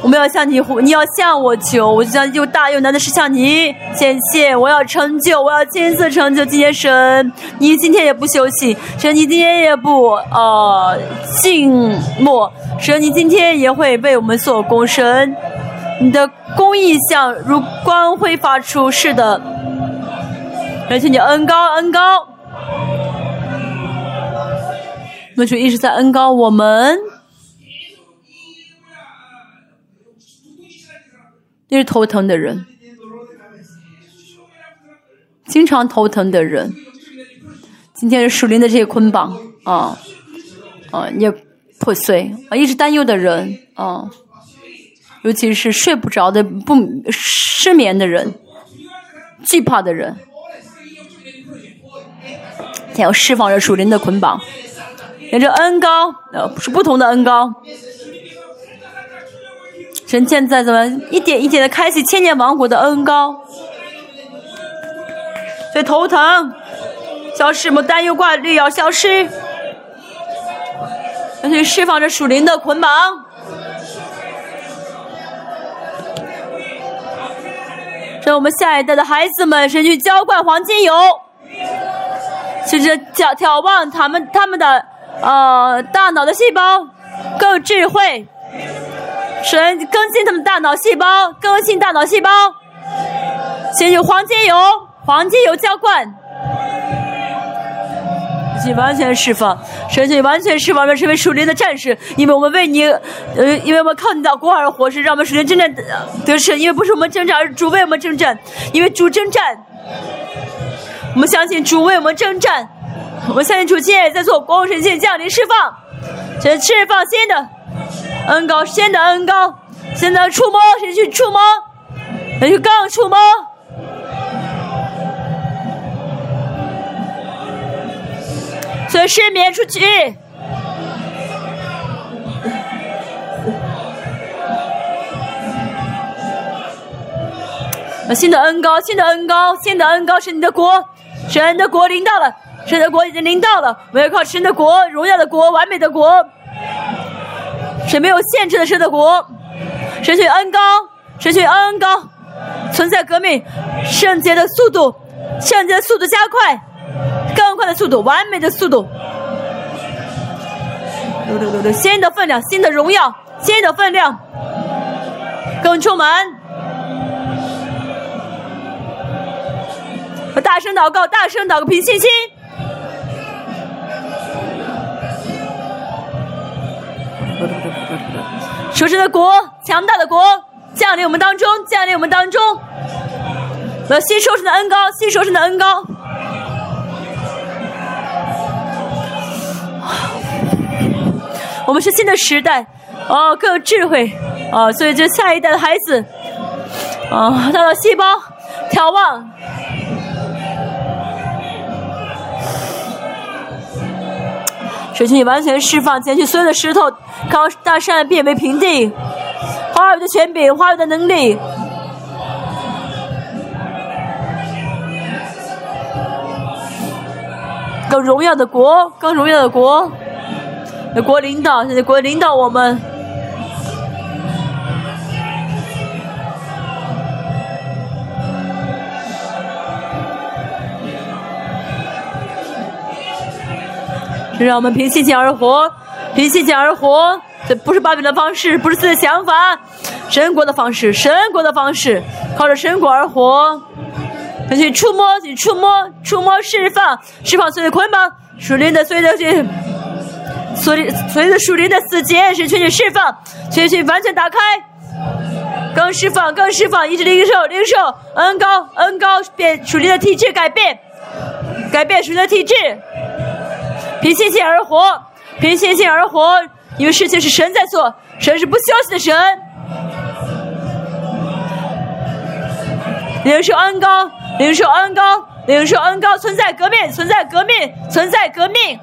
我们要向你呼，你要向我求，我就像又大又难的事向你显现。我要成就，我要亲自成就。今天神，你今天也不休息，神你今天也不呃静默，神你今天也会为我们做工。神，你的公义像如光辉发出，是的，而且你恩高恩高。那就一直在恩高我们。那是头疼的人，经常头疼的人。今天是属灵的这些捆绑啊啊也破碎啊，一直担忧的人啊，尤其是睡不着的、不失眠的人、惧怕的人，他要释放着属灵的捆绑，连着恩高呃是不同的恩高。神现在怎么一点一点的开启千年王国的恩高？所以头疼消失，么担忧挂虑要消失，而且释放着属灵的捆绑。让我们下一代的孩子们神去浇灌黄金油，甚至眺眺望他们他们的呃大脑的细胞更智慧。神更新他们大脑细胞，更新大脑细胞，先用黄金油，黄金油浇灌，去完全释放，神去完全释放，让成为属灵的战士，因为我们为你，呃，因为我们靠你的国而活，是让我们属灵征战得胜，因为不是我们征战，而是主为我们征战，因为主征战，我们相信主为我们征战，我们相信主今天在做光神线降临释放，先释放新的。恩高，先的恩高，现在触摸，谁去触摸？谁去刚触摸？所以失眠出去。新的恩高，新的恩高，新的恩高是你的国，神的国临到了，神的国已经临到了，我要靠神的国，荣耀的国，完美的国。是没有限制的神的国，神去恩高，神去恩高，存在革命，圣洁的速度，圣洁的速度加快，更快的速度，完美的速度，新的分量，新的荣耀，新的分量，更充满，我大声祷告，大声祷告，凭信心。求神的国，强大的国降临我们当中，降临我们当中。我要吸收神的恩高，吸收神的恩高。我们是新的时代，哦，更有智慧，啊，所以这下一代的孩子，啊，他的细胞眺望。神去完全释放前去所有的石头，靠大山变为平地。花语的权柄，花语的能力，更荣耀的国，更荣耀的国，国领导，现在国领导我们。让我们凭信心而活，凭信心而活，这不是巴比的方式，不是自己的想法，神国的方式，神国的方式，靠着神国而活。去触摸，去触摸，触摸释放，释放所有的捆绑，属灵的所有的去，所有所有的属灵的死结是全去释放，全去完全打开，更释放，更释放，一直灵受，灵受，恩高，恩高，变属灵的体质改变，改变属灵的体质。凭信心而活，凭信心而活，因为事情是神在做，神是不休息的神。领受恩高，领受恩高，领受恩高，存在革命，存在革命，存在革命。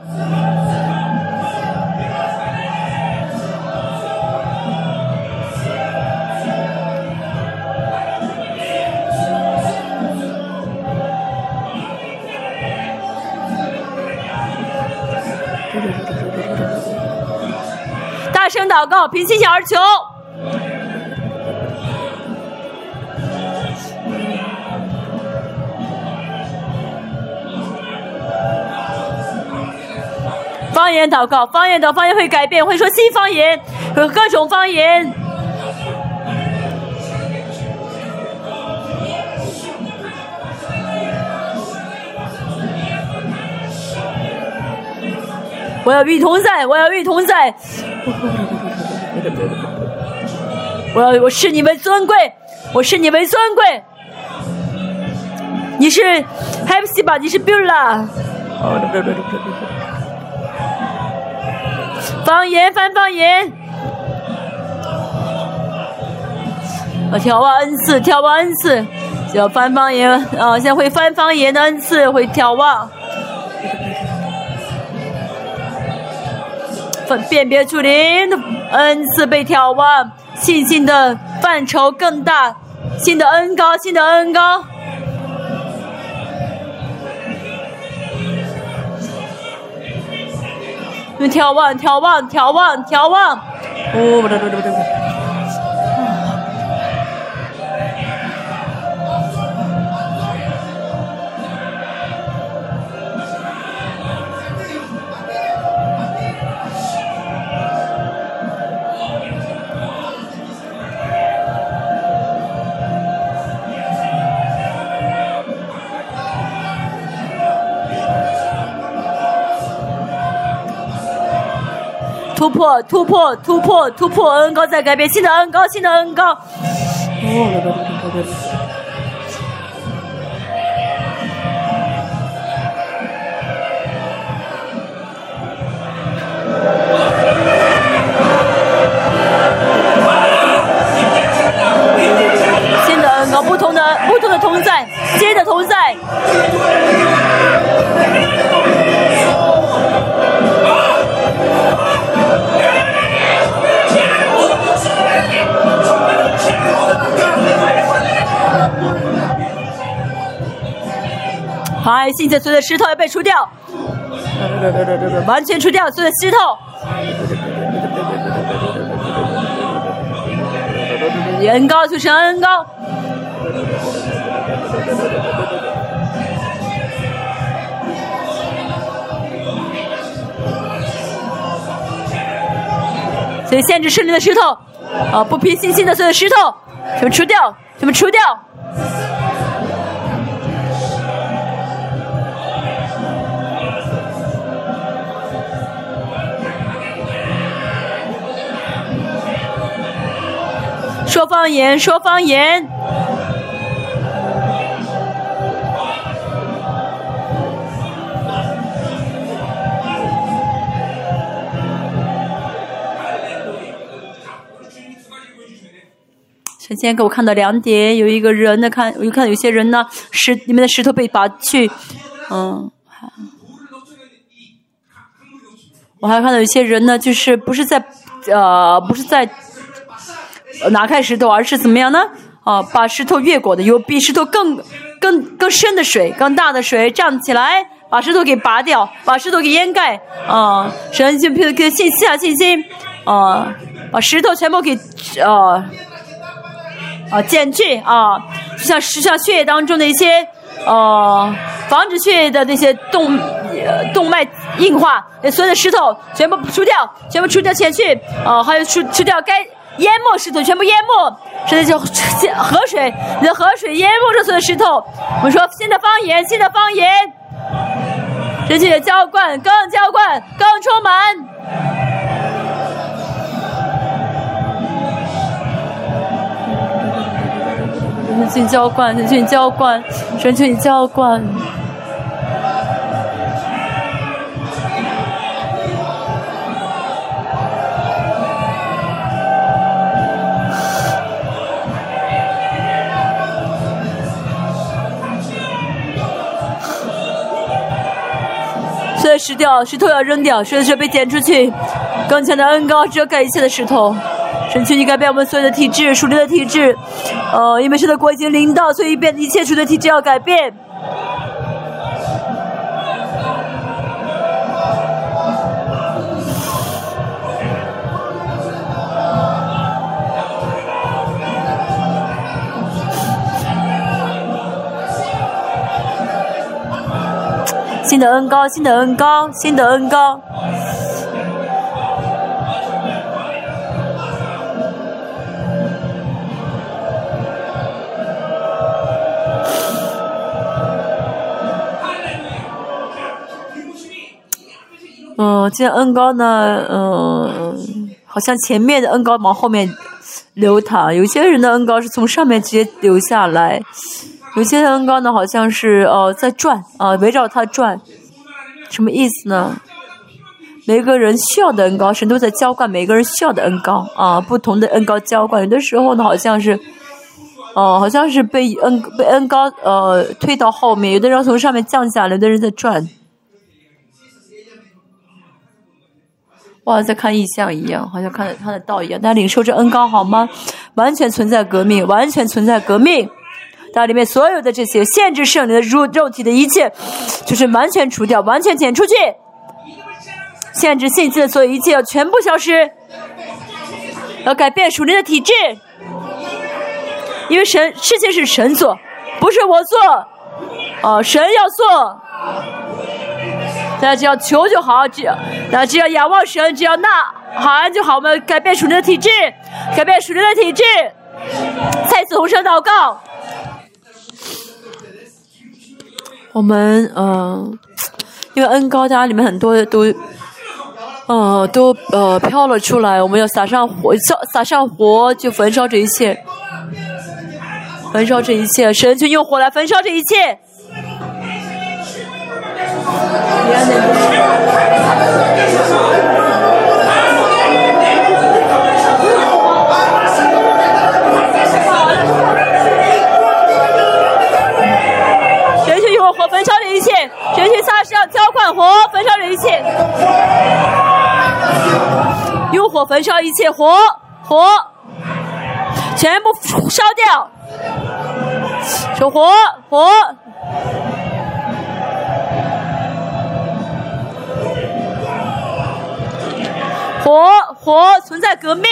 大声祷告，凭信心而求。方言祷告，方言的方言会改变，会说新方言和各种方言。我要与你同在，我要与你同在。我要我视你为尊贵，我视你为尊贵。你是 Happy 吧？你是 b i l l a 方言翻方言。我眺望恩赐，眺望恩赐，要翻方言啊！现在会翻方言的恩赐会眺望，分辨别出灵的恩赐被眺望，信心的范畴更大，新的恩高，新的恩高。用眺望，眺望，眺望，眺望。哦，不对，不对，不对，不对。突破，突破，突破，突破！恩高在改变，新的恩高，新的恩高。新的恩高，不同的，不同的同在，新的同在。哎，现在所有的石头要被除掉，完全除掉所有的石头。恩高就是恩高。所以限制胜利的石头，啊，不拼信心的所有石头，全部除掉，全部除掉。说方言，说方言。首先给我看到两点，有一个人呢，看，我就看有些人呢，石里面的石头被拔去，嗯，我还看到有些人呢，就是不是在，呃，不是在。拿开石头，而是怎么样呢？啊，把石头越过的有比石头更、更、更深的水，更大的水站起来，把石头给拔掉，把石头给掩盖。啊，神就给给信心啊，信心啊，把石头全部给啊啊减去啊，就像就像血液当中的一些呃，防止血液的那些动呃动脉硬化，所有的石头全部除掉，全部除掉减去啊，还有除除掉该。淹没石头，全部淹没，现在就河水，你的河水淹没着所有石头。我们说新的方言，新的方言，人气的浇灌，更浇灌，更充满。人气浇灌，人气浇灌，人气浇灌。的石掉，石头要扔掉，石头被捡出去。刚强的恩高遮盖一切的石头，神求你改变我们所有的体质，属灵的体质。呃，因为神的国已经临到，所以变一切属灵的体质要改变。新的恩高，新的恩高，新的恩高。嗯，哦，这恩高呢，嗯，好像前面的恩高往后面流淌，有些人的恩高是从上面直接流下来，有些恩高呢好像是呃在转啊，围绕它转，什么意思呢？每个人需要的恩高，神都在浇灌每个人需要的恩高啊，不同的恩高浇灌，有的时候呢好像是，哦，好像是被恩被恩高呃推到后面，有的人从上面降下来，有的人在转。哇，在看异象一样，好像看看得到一样。大家领受这恩高好吗？完全存在革命，完全存在革命。大家里面所有的这些限制圣灵的肉肉体的一切，就是完全除掉，完全剪出去。限制信息的所有一切要全部消失，要改变属灵的体质。因为神事情是神做，不是我做。哦，神要做。大家只要求就好，只大家只要仰望神，只要呐喊就好。我们改变属灵的体质，改变属灵的体质。再次同声祷告。我们嗯，因为恩高家里面很多都，呃，都呃飘了出来。我们要撒上火，撒撒上火就焚烧这一切，焚烧这一切。神就用火来焚烧这一切。浇灌火焚烧这一切，用火焚烧一切，火火全部烧掉，说火火。火火存在革命，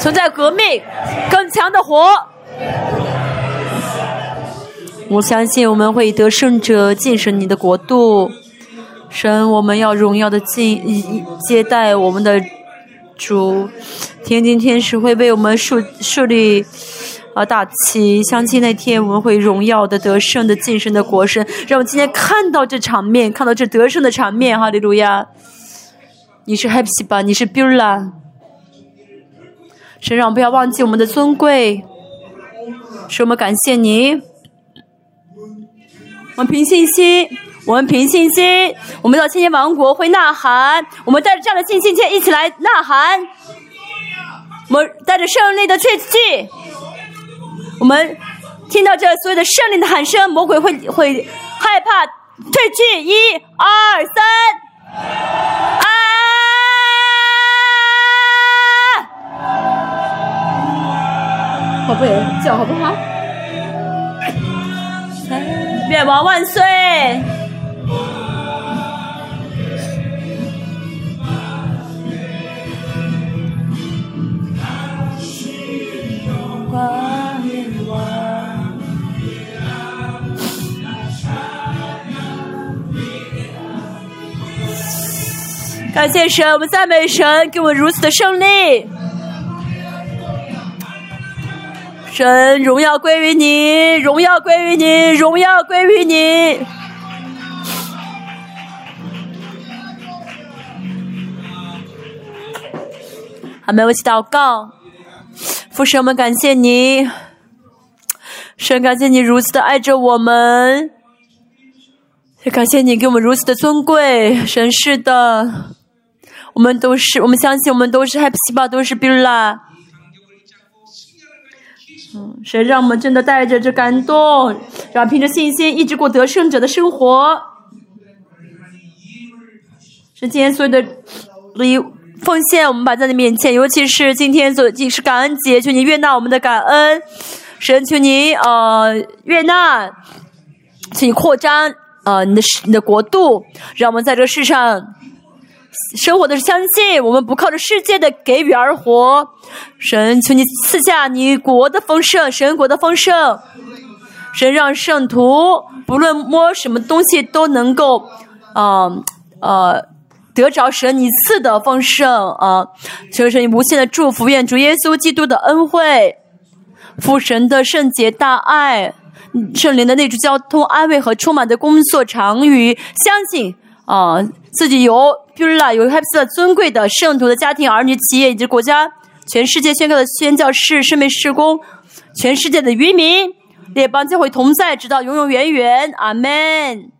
存在革命，更强的火。我相信我们会得胜者建设你的国度。神，我们要荣耀的进接待我们的主，天津天使会为我们树树立啊大旗。相信那天我们会荣耀的得胜的晋升的国神。让我们今天看到这场面，看到这得胜的场面。哈利路亚。你是 Happy 吧？你是 Bula。神让我不要忘记我们的尊贵，是我们感谢你。我们凭信心，我们凭信心，我们到千年王国会呐喊。我们带着这样的信心，一起来呐喊。我们带着胜利的确据，我们听到这所有的胜利的喊声，魔鬼会会害怕退去。一、二、三，啊！宝贝，叫好不好？愿王万岁！感谢神，我们赞美神，给我们如此的胜利。神荣耀归于你，荣耀归于你，荣耀归于你。好，没有一起祷告。父神，我们感谢你，神感谢你如此的爱着我们，也感谢你给我们如此的尊贵。神是的，我们都是，我们相信我们都是 Happy 细胞，都是 b i l l a 神让我们真的带着这感动，然后凭着信心一直过得胜者的生活。是今天所有的礼奉献，我们摆在你面前，尤其是今天所是感恩节，求你悦纳我们的感恩。神求你呃悦纳，请你扩张呃你的你的国度，让我们在这世上。生活的是相信，我们不靠着世界的给予而活。神，求你赐下你国的丰盛，神国的丰盛。神让圣徒不论摸什么东西都能够，啊呃，得着神你赐的丰盛啊！求神你无限的祝福，愿主耶稣基督的恩惠、父神的圣洁大爱、圣灵的内住交通安慰和充满的工作长于相信啊，自己有。B u l a 有 h e p s 尊贵的圣徒的家庭、儿女、企业以及国家，全世界宣告的宣教士、圣美事工，全世界的渔民，列邦将会同在，直到永永远远。阿门。